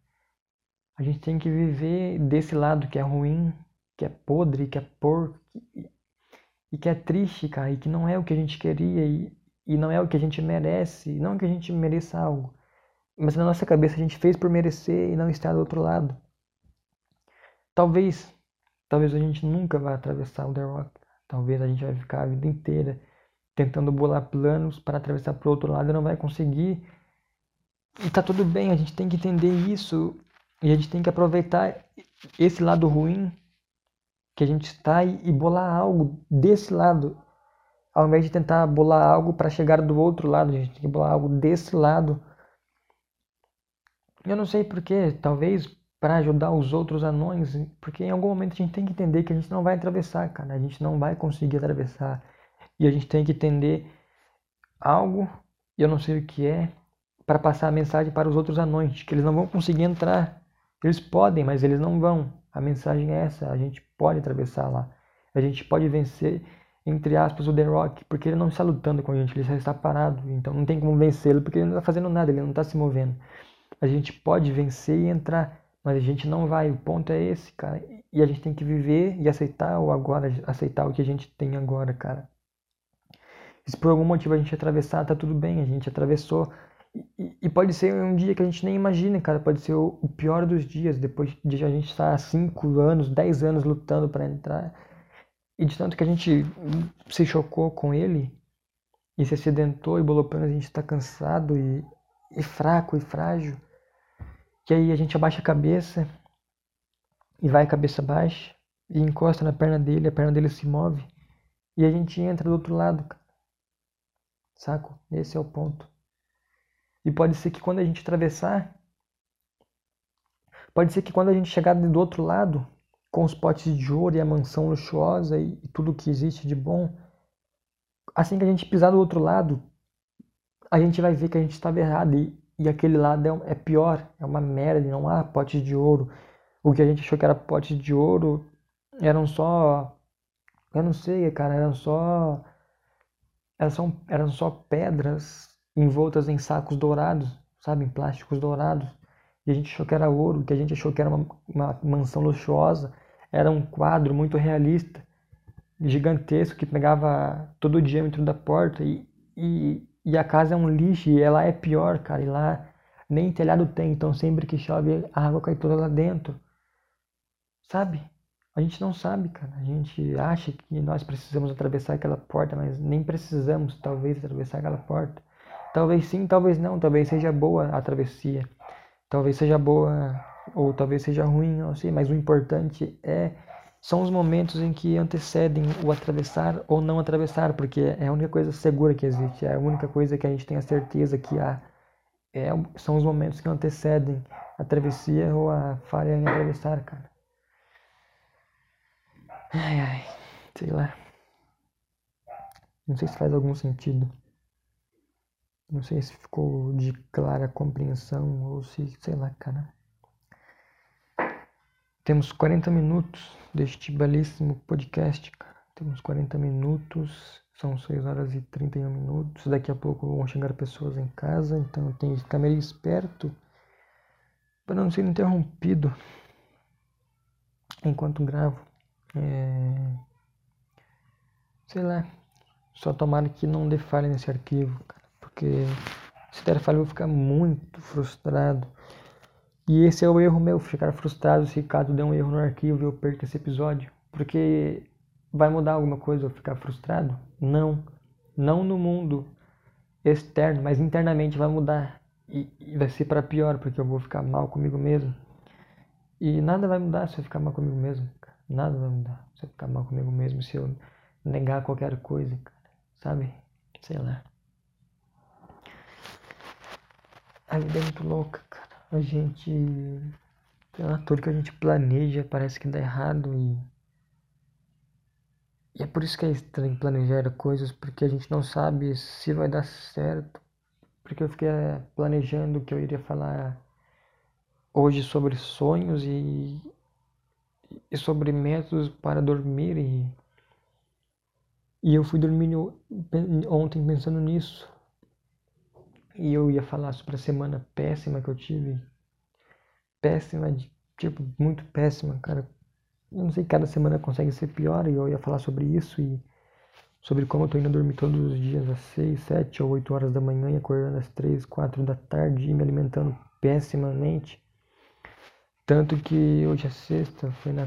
A gente tem que viver desse lado que é ruim, que é podre, que é porco, e, e que é triste, cara, e que não é o que a gente queria, e, e não é o que a gente merece, não que a gente mereça algo. Mas na nossa cabeça a gente fez por merecer e não estar do outro lado. Talvez, talvez a gente nunca vá atravessar o The Rock. Talvez a gente vai ficar a vida inteira tentando bolar planos para atravessar para o outro lado e não vai conseguir. E tá tudo bem, a gente tem que entender isso e a gente tem que aproveitar esse lado ruim que a gente está e, bolar algo desse lado, ao invés de tentar bolar algo para chegar do outro lado, a gente tem que bolar algo desse lado. Eu não sei porquê, talvez para ajudar os outros anões, porque em algum momento a gente tem que entender que a gente não vai atravessar, cara, a gente não vai conseguir atravessar. E a gente tem que entender algo, eu não sei o que é, para passar a mensagem para os outros anões, que eles não vão conseguir entrar. Eles podem, mas eles não vão. A mensagem é essa, a gente pode atravessar lá. A gente pode vencer, entre aspas, o The Rock, porque ele não está lutando com a gente, ele já está parado. Então não tem como vencê-lo, porque ele não está fazendo nada, ele não está se movendo. A gente pode vencer e entrar mas a gente não vai, o ponto é esse, cara. E a gente tem que viver e aceitar o agora, aceitar o que a gente tem agora, cara. Se por algum motivo a gente atravessar, tá tudo bem, a gente atravessou. E, e pode ser um dia que a gente nem imagina, cara. Pode ser o, o pior dos dias, depois de a gente estar há 5 anos, 10 anos lutando para entrar. E de tanto que a gente se chocou com ele e se acidentou e bolou a gente está cansado e, e fraco e frágil que aí a gente abaixa a cabeça e vai cabeça baixa e encosta na perna dele, a perna dele se move e a gente entra do outro lado, saco? Esse é o ponto. E pode ser que quando a gente atravessar, pode ser que quando a gente chegar do outro lado, com os potes de ouro e a mansão luxuosa e, e tudo que existe de bom, assim que a gente pisar do outro lado, a gente vai ver que a gente estava errado e, e aquele lado é, é pior, é uma merda, não há potes de ouro. O que a gente achou que era potes de ouro eram só. Eu não sei, cara, eram só. Eram só, eram só pedras envoltas em sacos dourados, sabe, em plásticos dourados. E a gente achou que era ouro, que a gente achou que era uma, uma mansão luxuosa. Era um quadro muito realista, gigantesco, que pegava todo o diâmetro da porta. E, e a casa é um lixo e ela é pior, cara. E lá nem telhado tem, então sempre que chove a água cai toda lá dentro. Sabe? A gente não sabe, cara. A gente acha que nós precisamos atravessar aquela porta, mas nem precisamos, talvez, atravessar aquela porta. Talvez sim, talvez não. Talvez seja boa a travessia. Talvez seja boa ou talvez seja ruim, não sei, mas o importante é são os momentos em que antecedem o atravessar ou não atravessar, porque é a única coisa segura que existe, é a única coisa que a gente tem a certeza que há. É, são os momentos que antecedem a travessia ou a falha em atravessar, cara. Ai, ai, sei lá. Não sei se faz algum sentido. Não sei se ficou de clara compreensão ou se, sei lá, cara. Temos 40 minutos deste belíssimo podcast, cara. Temos 40 minutos, são 6 horas e 31 minutos. Daqui a pouco vão chegar pessoas em casa, então eu tenho que ficar meio esperto para não ser interrompido enquanto gravo. É... Sei lá, só tomara que não dê falha nesse arquivo, cara, porque se der falha eu vou ficar muito frustrado. E esse é o erro meu, ficar frustrado se caso der um erro no arquivo e eu perco esse episódio. Porque vai mudar alguma coisa eu ficar frustrado? Não. Não no mundo externo, mas internamente vai mudar. E, e vai ser para pior, porque eu vou ficar mal comigo mesmo. E nada vai mudar se eu ficar mal comigo mesmo. Nada vai mudar se eu ficar mal comigo mesmo, se eu negar qualquer coisa. Sabe? Sei lá. A vida é muito louca, cara a gente. Lá, tudo que a gente planeja parece que dá errado e. E é por isso que é estranho planejar coisas, porque a gente não sabe se vai dar certo. Porque eu fiquei eh, planejando que eu iria falar hoje sobre sonhos e, e sobre métodos para dormir e, e eu fui dormir ontem pensando nisso e eu ia falar sobre a semana péssima que eu tive. Péssima, de, tipo, muito péssima, cara. Eu não sei, cada semana consegue ser pior e eu ia falar sobre isso e sobre como eu tô indo dormir todos os dias às 6, 7 ou 8 horas da manhã e acordando às 3, 4 da tarde e me alimentando pessimamente. Tanto que hoje é sexta, foi na.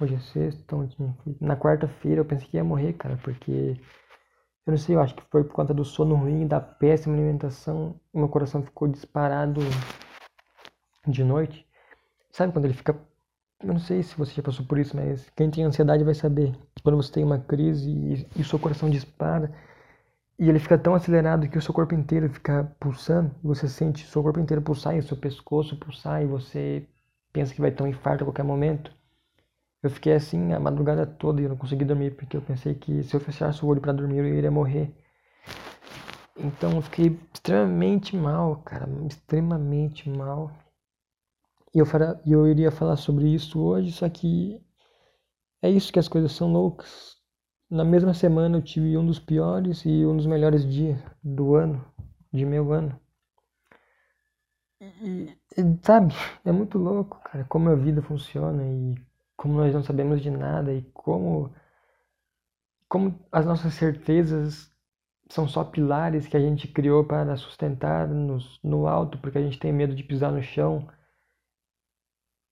Hoje é sexta, ontem, na quarta-feira eu pensei que ia morrer, cara, porque eu não sei, eu acho que foi por conta do sono ruim, da péssima alimentação. Meu coração ficou disparado de noite. Sabe quando ele fica. Eu não sei se você já passou por isso, mas quem tem ansiedade vai saber. Quando você tem uma crise e, e o seu coração dispara e ele fica tão acelerado que o seu corpo inteiro fica pulsando, você sente o seu corpo inteiro pulsar e o seu pescoço pulsar e você pensa que vai ter um infarto a qualquer momento. Eu fiquei assim a madrugada toda e eu não consegui dormir porque eu pensei que se eu fechasse o olho para dormir eu iria morrer. Então eu fiquei extremamente mal, cara, extremamente mal. E eu, fara, eu iria falar sobre isso hoje, só que é isso que as coisas são loucas. Na mesma semana eu tive um dos piores e um dos melhores dias do ano, de meu ano. E, e, sabe, é muito louco, cara, como a vida funciona e como nós não sabemos de nada e como como as nossas certezas são só pilares que a gente criou para sustentar-nos no alto, porque a gente tem medo de pisar no chão.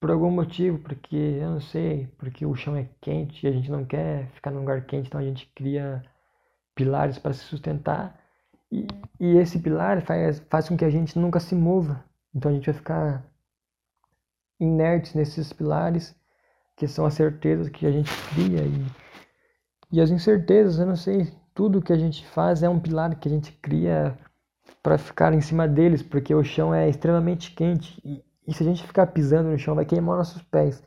Por algum motivo, porque eu não sei, porque o chão é quente e a gente não quer ficar num lugar quente, então a gente cria pilares para se sustentar. E, e esse pilar faz, faz com que a gente nunca se mova, então a gente vai ficar inertes nesses pilares que são as certezas que a gente cria e, e as incertezas, eu não sei, tudo que a gente faz é um pilar que a gente cria para ficar em cima deles, porque o chão é extremamente quente e, e, se a gente ficar pisando no chão vai queimar nossos pés.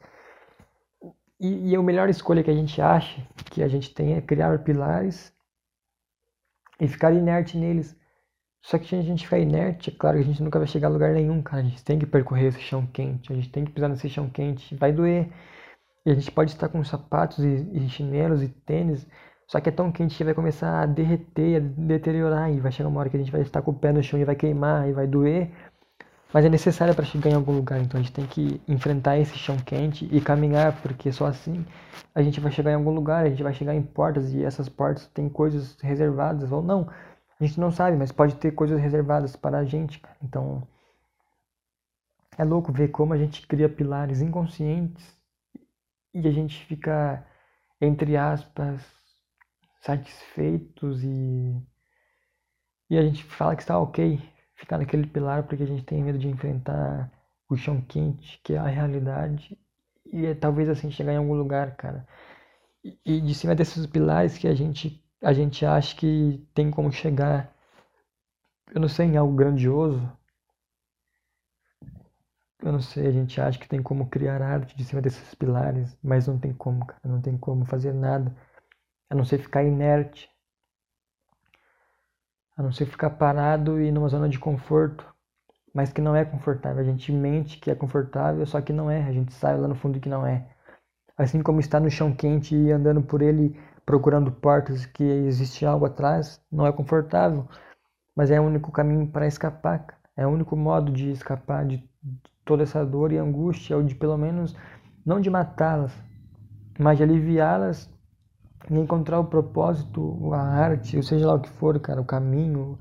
E, e a melhor escolha que a gente acha que a gente tem é criar pilares e ficar inerte neles. Só que se a gente ficar inerte, é claro que a gente nunca vai chegar a lugar nenhum, cara. A gente tem que percorrer esse chão quente, a gente tem que pisar nesse chão quente. Vai doer. E a gente pode estar com sapatos e, e chinelos e tênis, só que é tão quente que vai começar a derreter, a deteriorar, e vai chegar uma hora que a gente vai estar com o pé no chão e vai queimar e vai doer. Mas é necessário para chegar em algum lugar, então a gente tem que enfrentar esse chão quente e caminhar, porque só assim a gente vai chegar em algum lugar, a gente vai chegar em portas e essas portas têm coisas reservadas ou não. A gente não sabe, mas pode ter coisas reservadas para a gente. Então é louco ver como a gente cria pilares inconscientes e a gente fica, entre aspas, satisfeitos e, e a gente fala que está ok ficar naquele pilar porque a gente tem medo de enfrentar o chão quente, que é a realidade, e é talvez assim chegar em algum lugar, cara. E, e de cima desses pilares que a gente a gente acha que tem como chegar, eu não sei, em algo grandioso. Eu não sei, a gente acha que tem como criar arte de cima desses pilares, mas não tem como, cara, não tem como fazer nada, a não ser ficar inerte, a não ser ficar parado e numa zona de conforto, mas que não é confortável. A gente mente que é confortável, só que não é, a gente sabe lá no fundo que não é. Assim como está no chão quente e andando por ele procurando portas que existe algo atrás, não é confortável, mas é o único caminho para escapar. É o único modo de escapar de toda essa dor e angústia, ou de pelo menos não de matá-las, mas de aliviá-las e encontrar o propósito, a arte, ou seja lá o que for, cara, o caminho,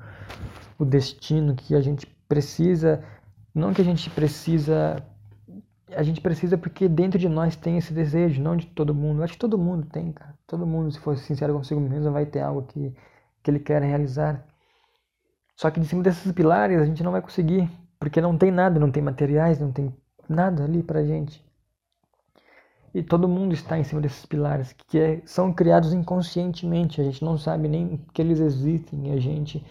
o destino que a gente precisa, não que a gente precisa a gente precisa porque dentro de nós tem esse desejo, não de todo mundo. Eu acho que todo mundo tem, cara. Todo mundo, se for sincero consigo mesmo, vai ter algo que, que ele quer realizar. Só que de cima desses pilares a gente não vai conseguir, porque não tem nada, não tem materiais, não tem nada ali pra gente. E todo mundo está em cima desses pilares, que é, são criados inconscientemente, a gente não sabe nem que eles existem, a gente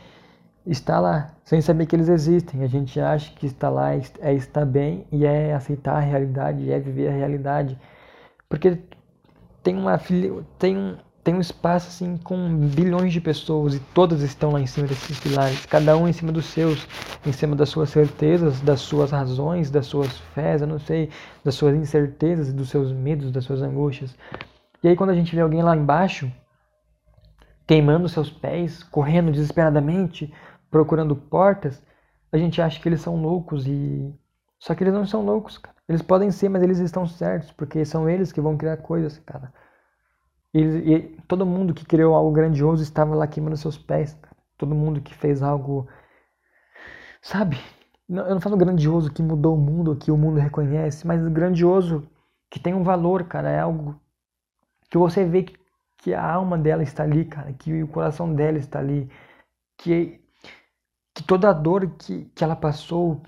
está lá, sem saber que eles existem. A gente acha que está lá é estar bem e é aceitar a realidade, é viver a realidade. Porque tem uma tem tem um espaço assim com bilhões de pessoas e todas estão lá em cima desses pilares, cada um em cima dos seus, em cima das suas certezas, das suas razões, das suas fés, eu não sei, das suas incertezas, dos seus medos, das suas angústias. E aí quando a gente vê alguém lá embaixo queimando seus pés, correndo desesperadamente, procurando portas, a gente acha que eles são loucos e só que eles não são loucos, cara. Eles podem ser, mas eles estão certos, porque são eles que vão criar coisas, cara. Eles, e todo mundo que criou algo grandioso estava lá queimando seus pés. Todo mundo que fez algo, sabe? Eu não falo grandioso que mudou o mundo, que o mundo reconhece, mas grandioso que tem um valor, cara. É algo que você vê que, que a alma dela está ali, cara, que o coração dela está ali, que que toda a dor que, que ela passou,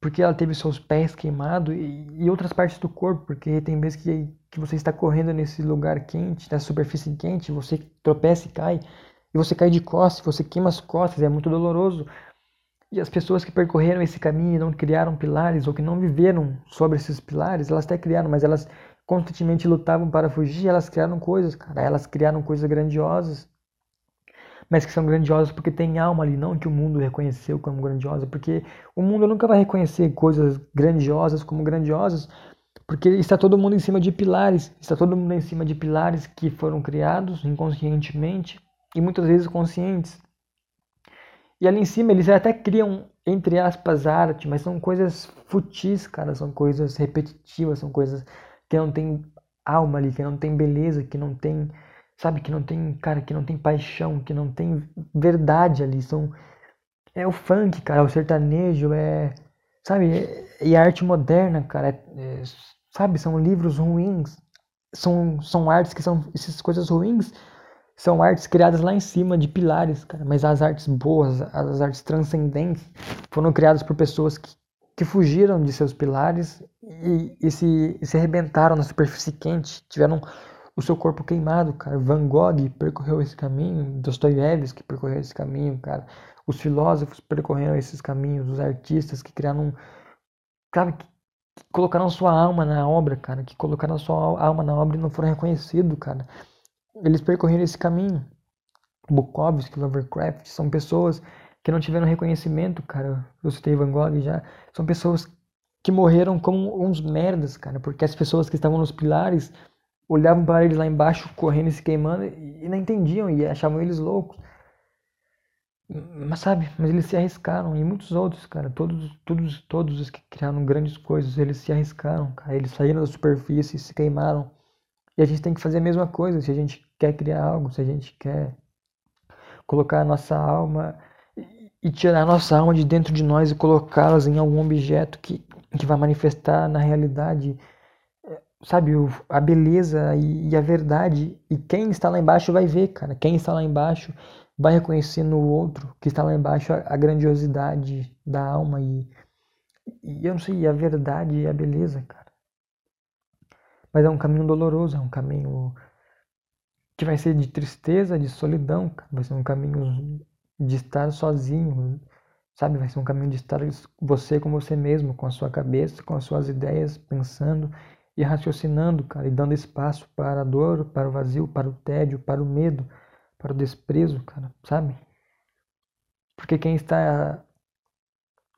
porque ela teve seus pés queimados e, e outras partes do corpo, porque tem vezes que, que você está correndo nesse lugar quente, nessa superfície quente, você tropeça e cai, e você cai de costas, você queima as costas, é muito doloroso. E as pessoas que percorreram esse caminho e não criaram pilares, ou que não viveram sobre esses pilares, elas até criaram, mas elas constantemente lutavam para fugir, elas criaram coisas, cara, elas criaram coisas grandiosas, mas que são grandiosas porque tem alma ali, não que o mundo reconheceu como grandiosa, porque o mundo nunca vai reconhecer coisas grandiosas como grandiosas, porque está todo mundo em cima de pilares, está todo mundo em cima de pilares que foram criados inconscientemente e muitas vezes conscientes. E ali em cima eles até criam, entre aspas, arte, mas são coisas futis, cara, são coisas repetitivas, são coisas que não tem alma ali, que não tem beleza, que não tem sabe? Que não tem, cara, que não tem paixão, que não tem verdade ali. São, é o funk, cara, é o sertanejo, é, sabe? E a arte moderna, cara, é, é, sabe? São livros ruins, são, são artes que são, essas coisas ruins são artes criadas lá em cima de pilares, cara. Mas as artes boas, as artes transcendentes, foram criadas por pessoas que, que fugiram de seus pilares e, e, se, e se arrebentaram na superfície quente, tiveram o seu corpo queimado, cara. Van Gogh percorreu esse caminho, Dostoiévski percorreu esse caminho, cara. Os filósofos percorreram esses caminhos, os artistas que criaram, sabe, que, colocaram sua alma na obra, cara, que colocaram sua alma na obra e não foram reconhecidos, cara. Eles percorreram esse caminho. Bukowski, Lovecraft, são pessoas que não tiveram reconhecimento, cara. Eu citei Van Gogh já. São pessoas que morreram como uns merdas, cara, porque as pessoas que estavam nos pilares olhavam para eles lá embaixo correndo e se queimando e não entendiam e achavam eles loucos. Mas sabe, mas eles se arriscaram e muitos outros, cara, todos, todos, todos os que criaram grandes coisas, eles se arriscaram, cara, eles saíram da superfície se queimaram. E a gente tem que fazer a mesma coisa se a gente quer criar algo, se a gente quer colocar a nossa alma e tirar a nossa alma de dentro de nós e colocá-las em algum objeto que, que vai manifestar na realidade sabe, a beleza e, a verdade. E quem está lá embaixo vai ver, cara. Quem está lá embaixo vai reconhecer no outro que está lá embaixo a, grandiosidade da alma e, e eu não sei, a verdade e a beleza, cara. Mas é um caminho doloroso, é um caminho que vai ser de tristeza, de solidão, cara. vai ser um caminho de estar sozinho, sabe? Vai ser um caminho de estar você com você mesmo, com a sua cabeça, com as suas ideias, pensando e raciocinando, cara, e dando espaço para a dor, para o vazio, para o tédio, para o medo, para o desprezo, cara, sabe? Porque quem está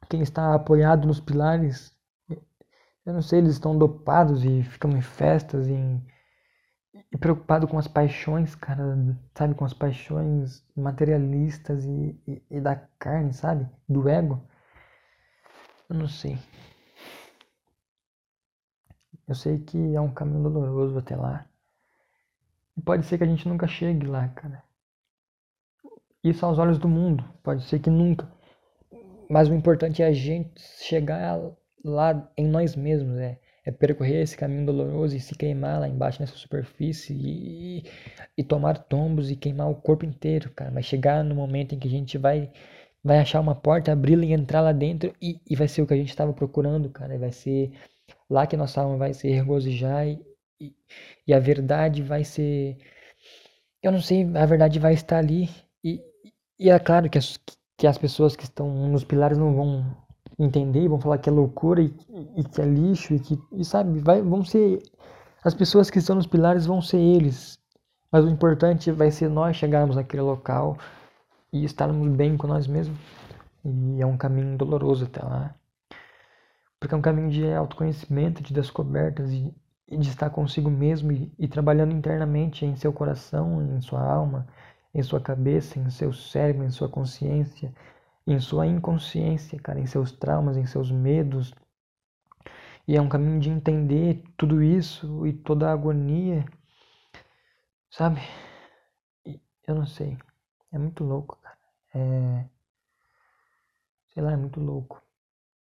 quem está apoiado nos pilares, eu não sei, eles estão dopados e ficam em festas em e preocupado com as paixões, cara, sabe? Com as paixões materialistas e, e, e, da carne, sabe? Do ego. Eu não sei. Eu sei que é um caminho doloroso até lá. E pode ser que a gente nunca chegue lá, cara. Isso aos olhos do mundo. Pode ser que nunca. Mas o importante é a gente chegar lá em nós mesmos, é é percorrer esse caminho doloroso e se queimar lá embaixo nessa superfície e, e tomar tombos e queimar o corpo inteiro, cara. Mas chegar no momento em que a gente vai vai achar uma porta, abri-la e entrar lá dentro e, e vai ser o que a gente estava procurando, cara. Vai ser lá que nossa alma vai se regozijar e, e, e, a verdade vai ser. Eu não sei, a verdade vai estar ali. E, e é claro que as, que as pessoas que estão nos pilares não vão entender, vão falar que é loucura e, e que é lixo e que, e sabe, vai, vão ser as pessoas que estão nos pilares vão ser eles. Mas o importante vai ser nós chegarmos naquele local e estarmos bem com nós mesmos. E é um caminho doloroso até lá. Porque é um caminho de autoconhecimento, de descobertas e, de estar consigo mesmo e, e trabalhando internamente em seu coração, em sua alma, em sua cabeça, em seu cérebro, em sua consciência, em sua inconsciência, cara, em seus traumas, em seus medos. E é um caminho de entender tudo isso e toda a agonia, sabe? Eu não sei. É muito louco, cara. É. Sei lá, é muito louco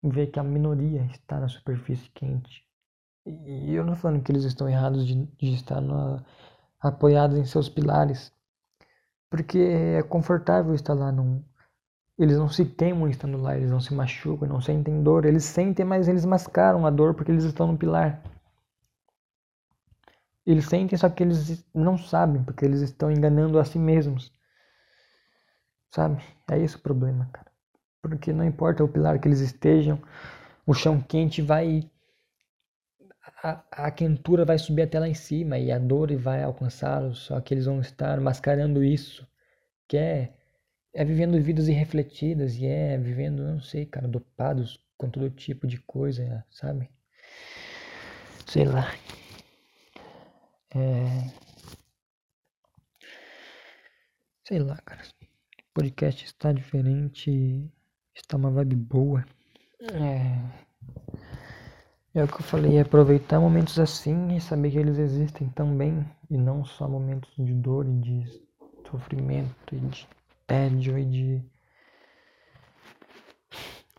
ver que a minoria está na superfície quente. E eu não estou falando que eles estão errados de, de estar apoiados em seus pilares, porque é confortável estar lá num, eles não se queimam estando lá, eles não se machucam, não sentem dor. Eles sentem, mas eles mascaram a dor porque eles estão no pilar. Eles sentem, só que eles não sabem, porque eles estão enganando a si mesmos. Sabe? É esse o problema, cara. Porque não importa o pilar que eles estejam, o chão quente vai. A, a quentura vai subir até lá em cima e a dor vai alcançá-los, só que eles vão estar mascarando isso, que é é vivendo vidas irrefletidas e é vivendo, não sei, cara, dopados com todo tipo de coisa, sabe? Sei lá. É... Sei lá, cara. O podcast está diferente, está uma vibe boa. É. É o que eu falei, é aproveitar momentos assim e saber que eles existem também, e não só momentos de dor e de sofrimento e de tédio e de.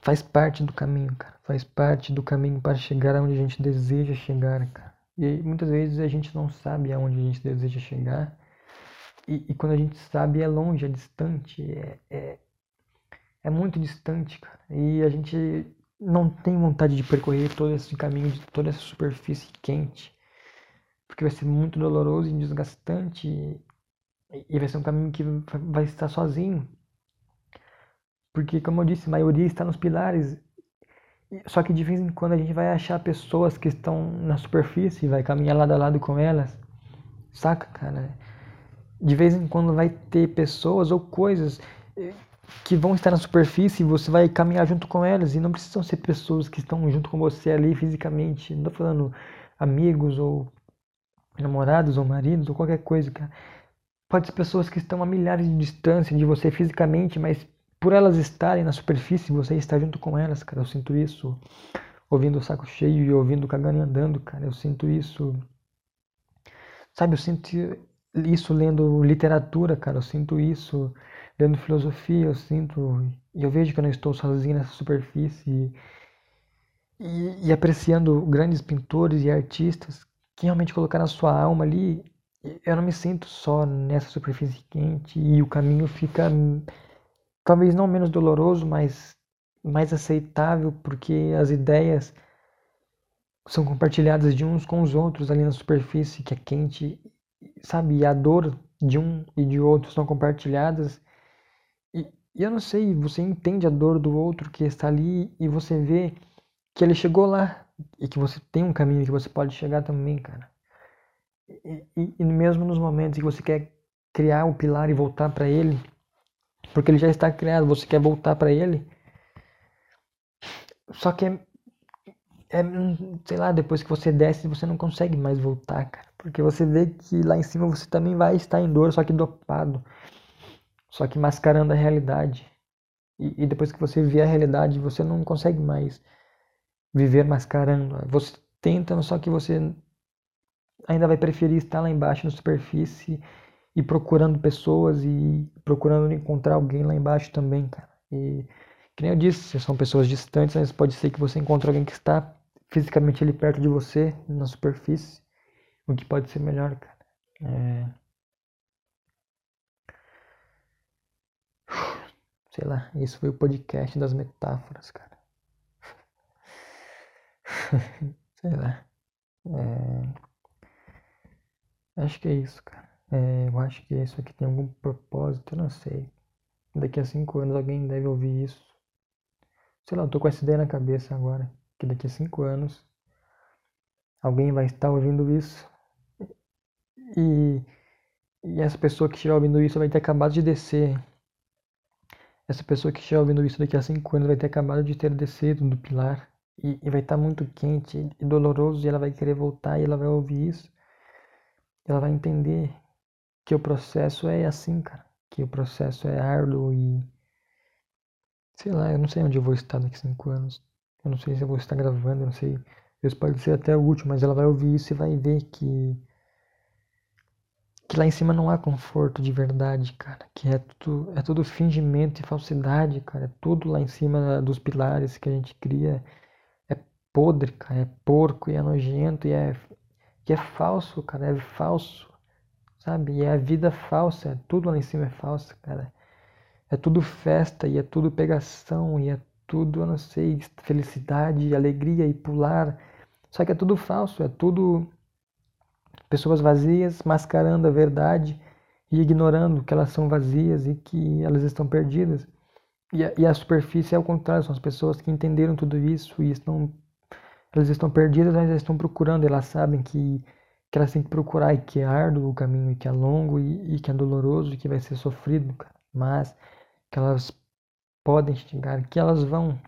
Faz parte do caminho, cara. Faz parte do caminho para chegar aonde a gente deseja chegar, cara. E muitas vezes a gente não sabe aonde a gente deseja chegar. E, e quando a gente sabe, é longe, é distante, é, é, é muito distante, cara. E a gente não tem vontade de percorrer todo esse caminho, toda essa superfície quente. Porque vai ser muito doloroso e desgastante e vai ser um caminho que vai estar sozinho. Porque, como eu disse, a maioria está nos pilares. Só que de vez em quando a gente vai achar pessoas que estão na superfície e vai caminhar lado a lado com elas. Saca, cara? De vez em quando vai ter pessoas ou coisas eh, que vão estar na superfície e você vai caminhar junto com elas. E não precisam ser pessoas que estão junto com você ali fisicamente. Não tô falando amigos ou namorados ou maridos ou qualquer coisa, cara. Pode ser pessoas que estão a milhares de distância de você fisicamente, mas por elas estarem na superfície, você está junto com elas, cara. Eu sinto isso ouvindo o saco cheio e ouvindo cagando e andando, cara. Eu sinto isso. Sabe, eu sinto isso lendo literatura, cara. Eu sinto isso lendo filosofia. Eu sinto. E eu vejo que eu não estou sozinho nessa superfície. E, e apreciando grandes pintores e artistas que realmente colocaram a sua alma ali eu não me sinto só nessa superfície quente e o caminho fica talvez não menos doloroso, mas mais aceitável porque as ideias são compartilhadas de uns com os outros ali na superfície que é quente, sabe? E a dor de um e de outro são compartilhadas. E, eu não sei, você entende a dor do outro que está ali e você vê que ele chegou lá e que você tem um caminho que você pode chegar também, cara. E, e, e mesmo nos momentos que você quer criar o pilar e voltar para ele, porque ele já está criado, você quer voltar para ele. Só que é, é, sei lá, depois que você desce, você não consegue mais voltar, cara. Porque você vê que lá em cima você também vai estar em dor, só que dopado. Só que mascarando a realidade. E, e depois que você vê a realidade, você não consegue mais viver mascarando. Você tenta, só que você ainda vai preferir estar lá embaixo na superfície e procurando pessoas e procurando encontrar alguém lá embaixo também, cara. E que nem eu disse, são pessoas distantes, mas pode ser que você encontre alguém que está fisicamente ali perto de você, na superfície, o que pode ser melhor, cara. É... Sei lá, isso foi o podcast das metáforas, cara. Sei lá. É... Acho que é isso, cara. É, eu acho que isso aqui tem algum propósito, eu não sei. Daqui a cinco anos alguém deve ouvir isso. Sei lá, eu tô com essa ideia na cabeça agora. Que daqui a cinco anos alguém vai estar ouvindo isso. E, e essa pessoa que estiver ouvindo isso vai ter acabado de descer. Essa pessoa que estiver ouvindo isso daqui a cinco anos vai ter acabado de ter descido do pilar e, e vai estar tá muito quente e doloroso e ela vai querer voltar e ela vai ouvir isso. Ela vai entender que o processo é assim, cara. Que o processo é árduo e. Sei lá, eu não sei onde eu vou estar daqui a cinco anos. Eu não sei se eu vou estar gravando, eu não sei. Isso pode ser até o último, mas ela vai ouvir isso e vai ver que. Que lá em cima não há conforto de verdade, cara. Que é tudo, é tudo fingimento e falsidade, cara. É tudo lá em cima dos pilares que a gente cria podre, cara, é porco e é nojento e é, e é falso, cara, é falso, sabe? E é a vida falsa, é tudo lá em cima é falso, cara. É tudo festa e é tudo pegação e é tudo, eu não sei, felicidade, alegria e pular. Só que é tudo falso, é tudo pessoas vazias mascarando a verdade e ignorando que elas são vazias e que elas estão perdidas. E a, e a superfície é o contrário, são as pessoas que entenderam tudo isso e estão elas estão perdidas, mas elas estão procurando, elas sabem que, que elas têm que procurar e que é árduo o caminho, e que é longo e, e que é doloroso e que vai ser sofrido, cara. mas que elas podem chegar, que elas vão,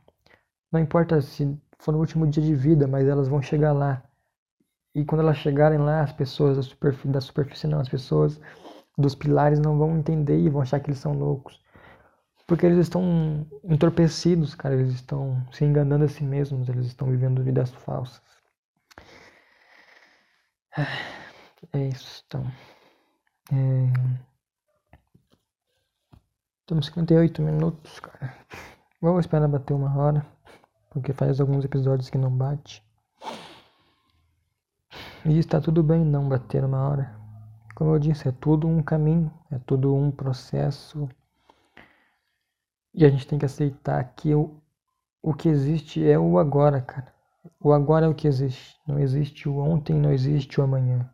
não importa se for no último dia de vida, mas elas vão chegar lá. E quando elas chegarem lá, as pessoas da superfície, da superfície não, as pessoas dos pilares não vão entender e vão achar que eles são loucos. Porque eles estão entorpecidos, cara. Eles estão se enganando a si mesmos. Eles estão vivendo vidas falsas. É isso, então. É... Temos 58 minutos, cara. Vamos esperar bater uma hora. Porque faz alguns episódios que não bate. E está tudo bem não bater uma hora. Como eu disse, é tudo um caminho, é tudo um processo e a gente tem que aceitar que o, o que existe é o agora, cara. O agora é o que existe. Não existe o ontem, não existe o amanhã.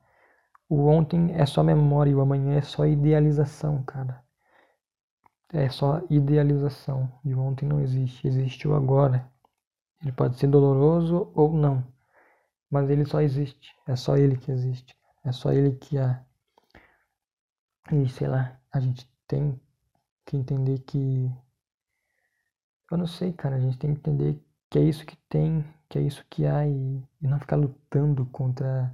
O ontem é só memória o amanhã é só idealização, cara. É só idealização. E o ontem não existe. Existe o agora. Ele pode ser doloroso ou não. Mas ele só existe. É só ele que existe. É só ele que há. E sei lá, a gente tem que entender que eu não sei, cara. A gente tem que entender que é isso que tem, que é isso que há e, e não ficar lutando contra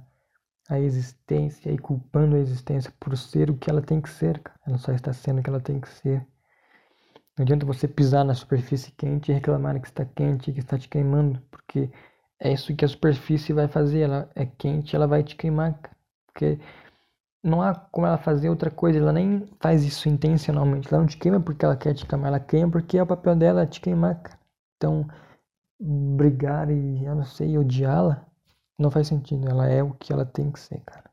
a existência e culpando a existência por ser o que ela tem que ser, cara. Ela só está sendo o que ela tem que ser. Não adianta você pisar na superfície quente e reclamar que está quente, que está te queimando, porque é isso que a superfície vai fazer. Ela é quente, ela vai te queimar. Porque não há como ela fazer outra coisa, ela nem faz isso intencionalmente. Ela não te queima porque ela quer te queimar, ela queima porque é o papel dela te queimar. Então, brigar e, eu não sei, odiá-la, não faz sentido. Ela é o que ela tem que ser, cara.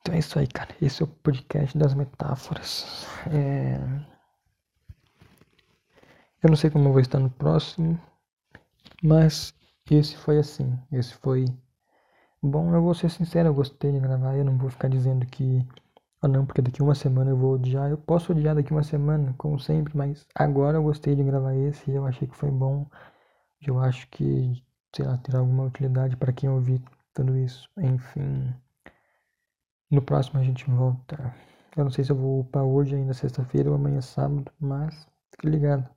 Então é isso aí, cara. Esse é o podcast das metáforas. É... Eu não sei como eu vou estar no próximo, mas esse foi assim. Esse foi bom. Eu vou ser sincero, eu gostei de gravar. Eu não vou ficar dizendo que. Ah, não, porque daqui uma semana eu vou odiar. Eu posso odiar daqui uma semana, como sempre, mas agora eu gostei de gravar esse. Eu achei que foi bom. Eu acho que, sei lá, terá alguma utilidade para quem ouvir tudo isso. Enfim. No próximo a gente volta. Eu não sei se eu vou upar hoje ainda, sexta-feira ou amanhã sábado, mas fique ligado.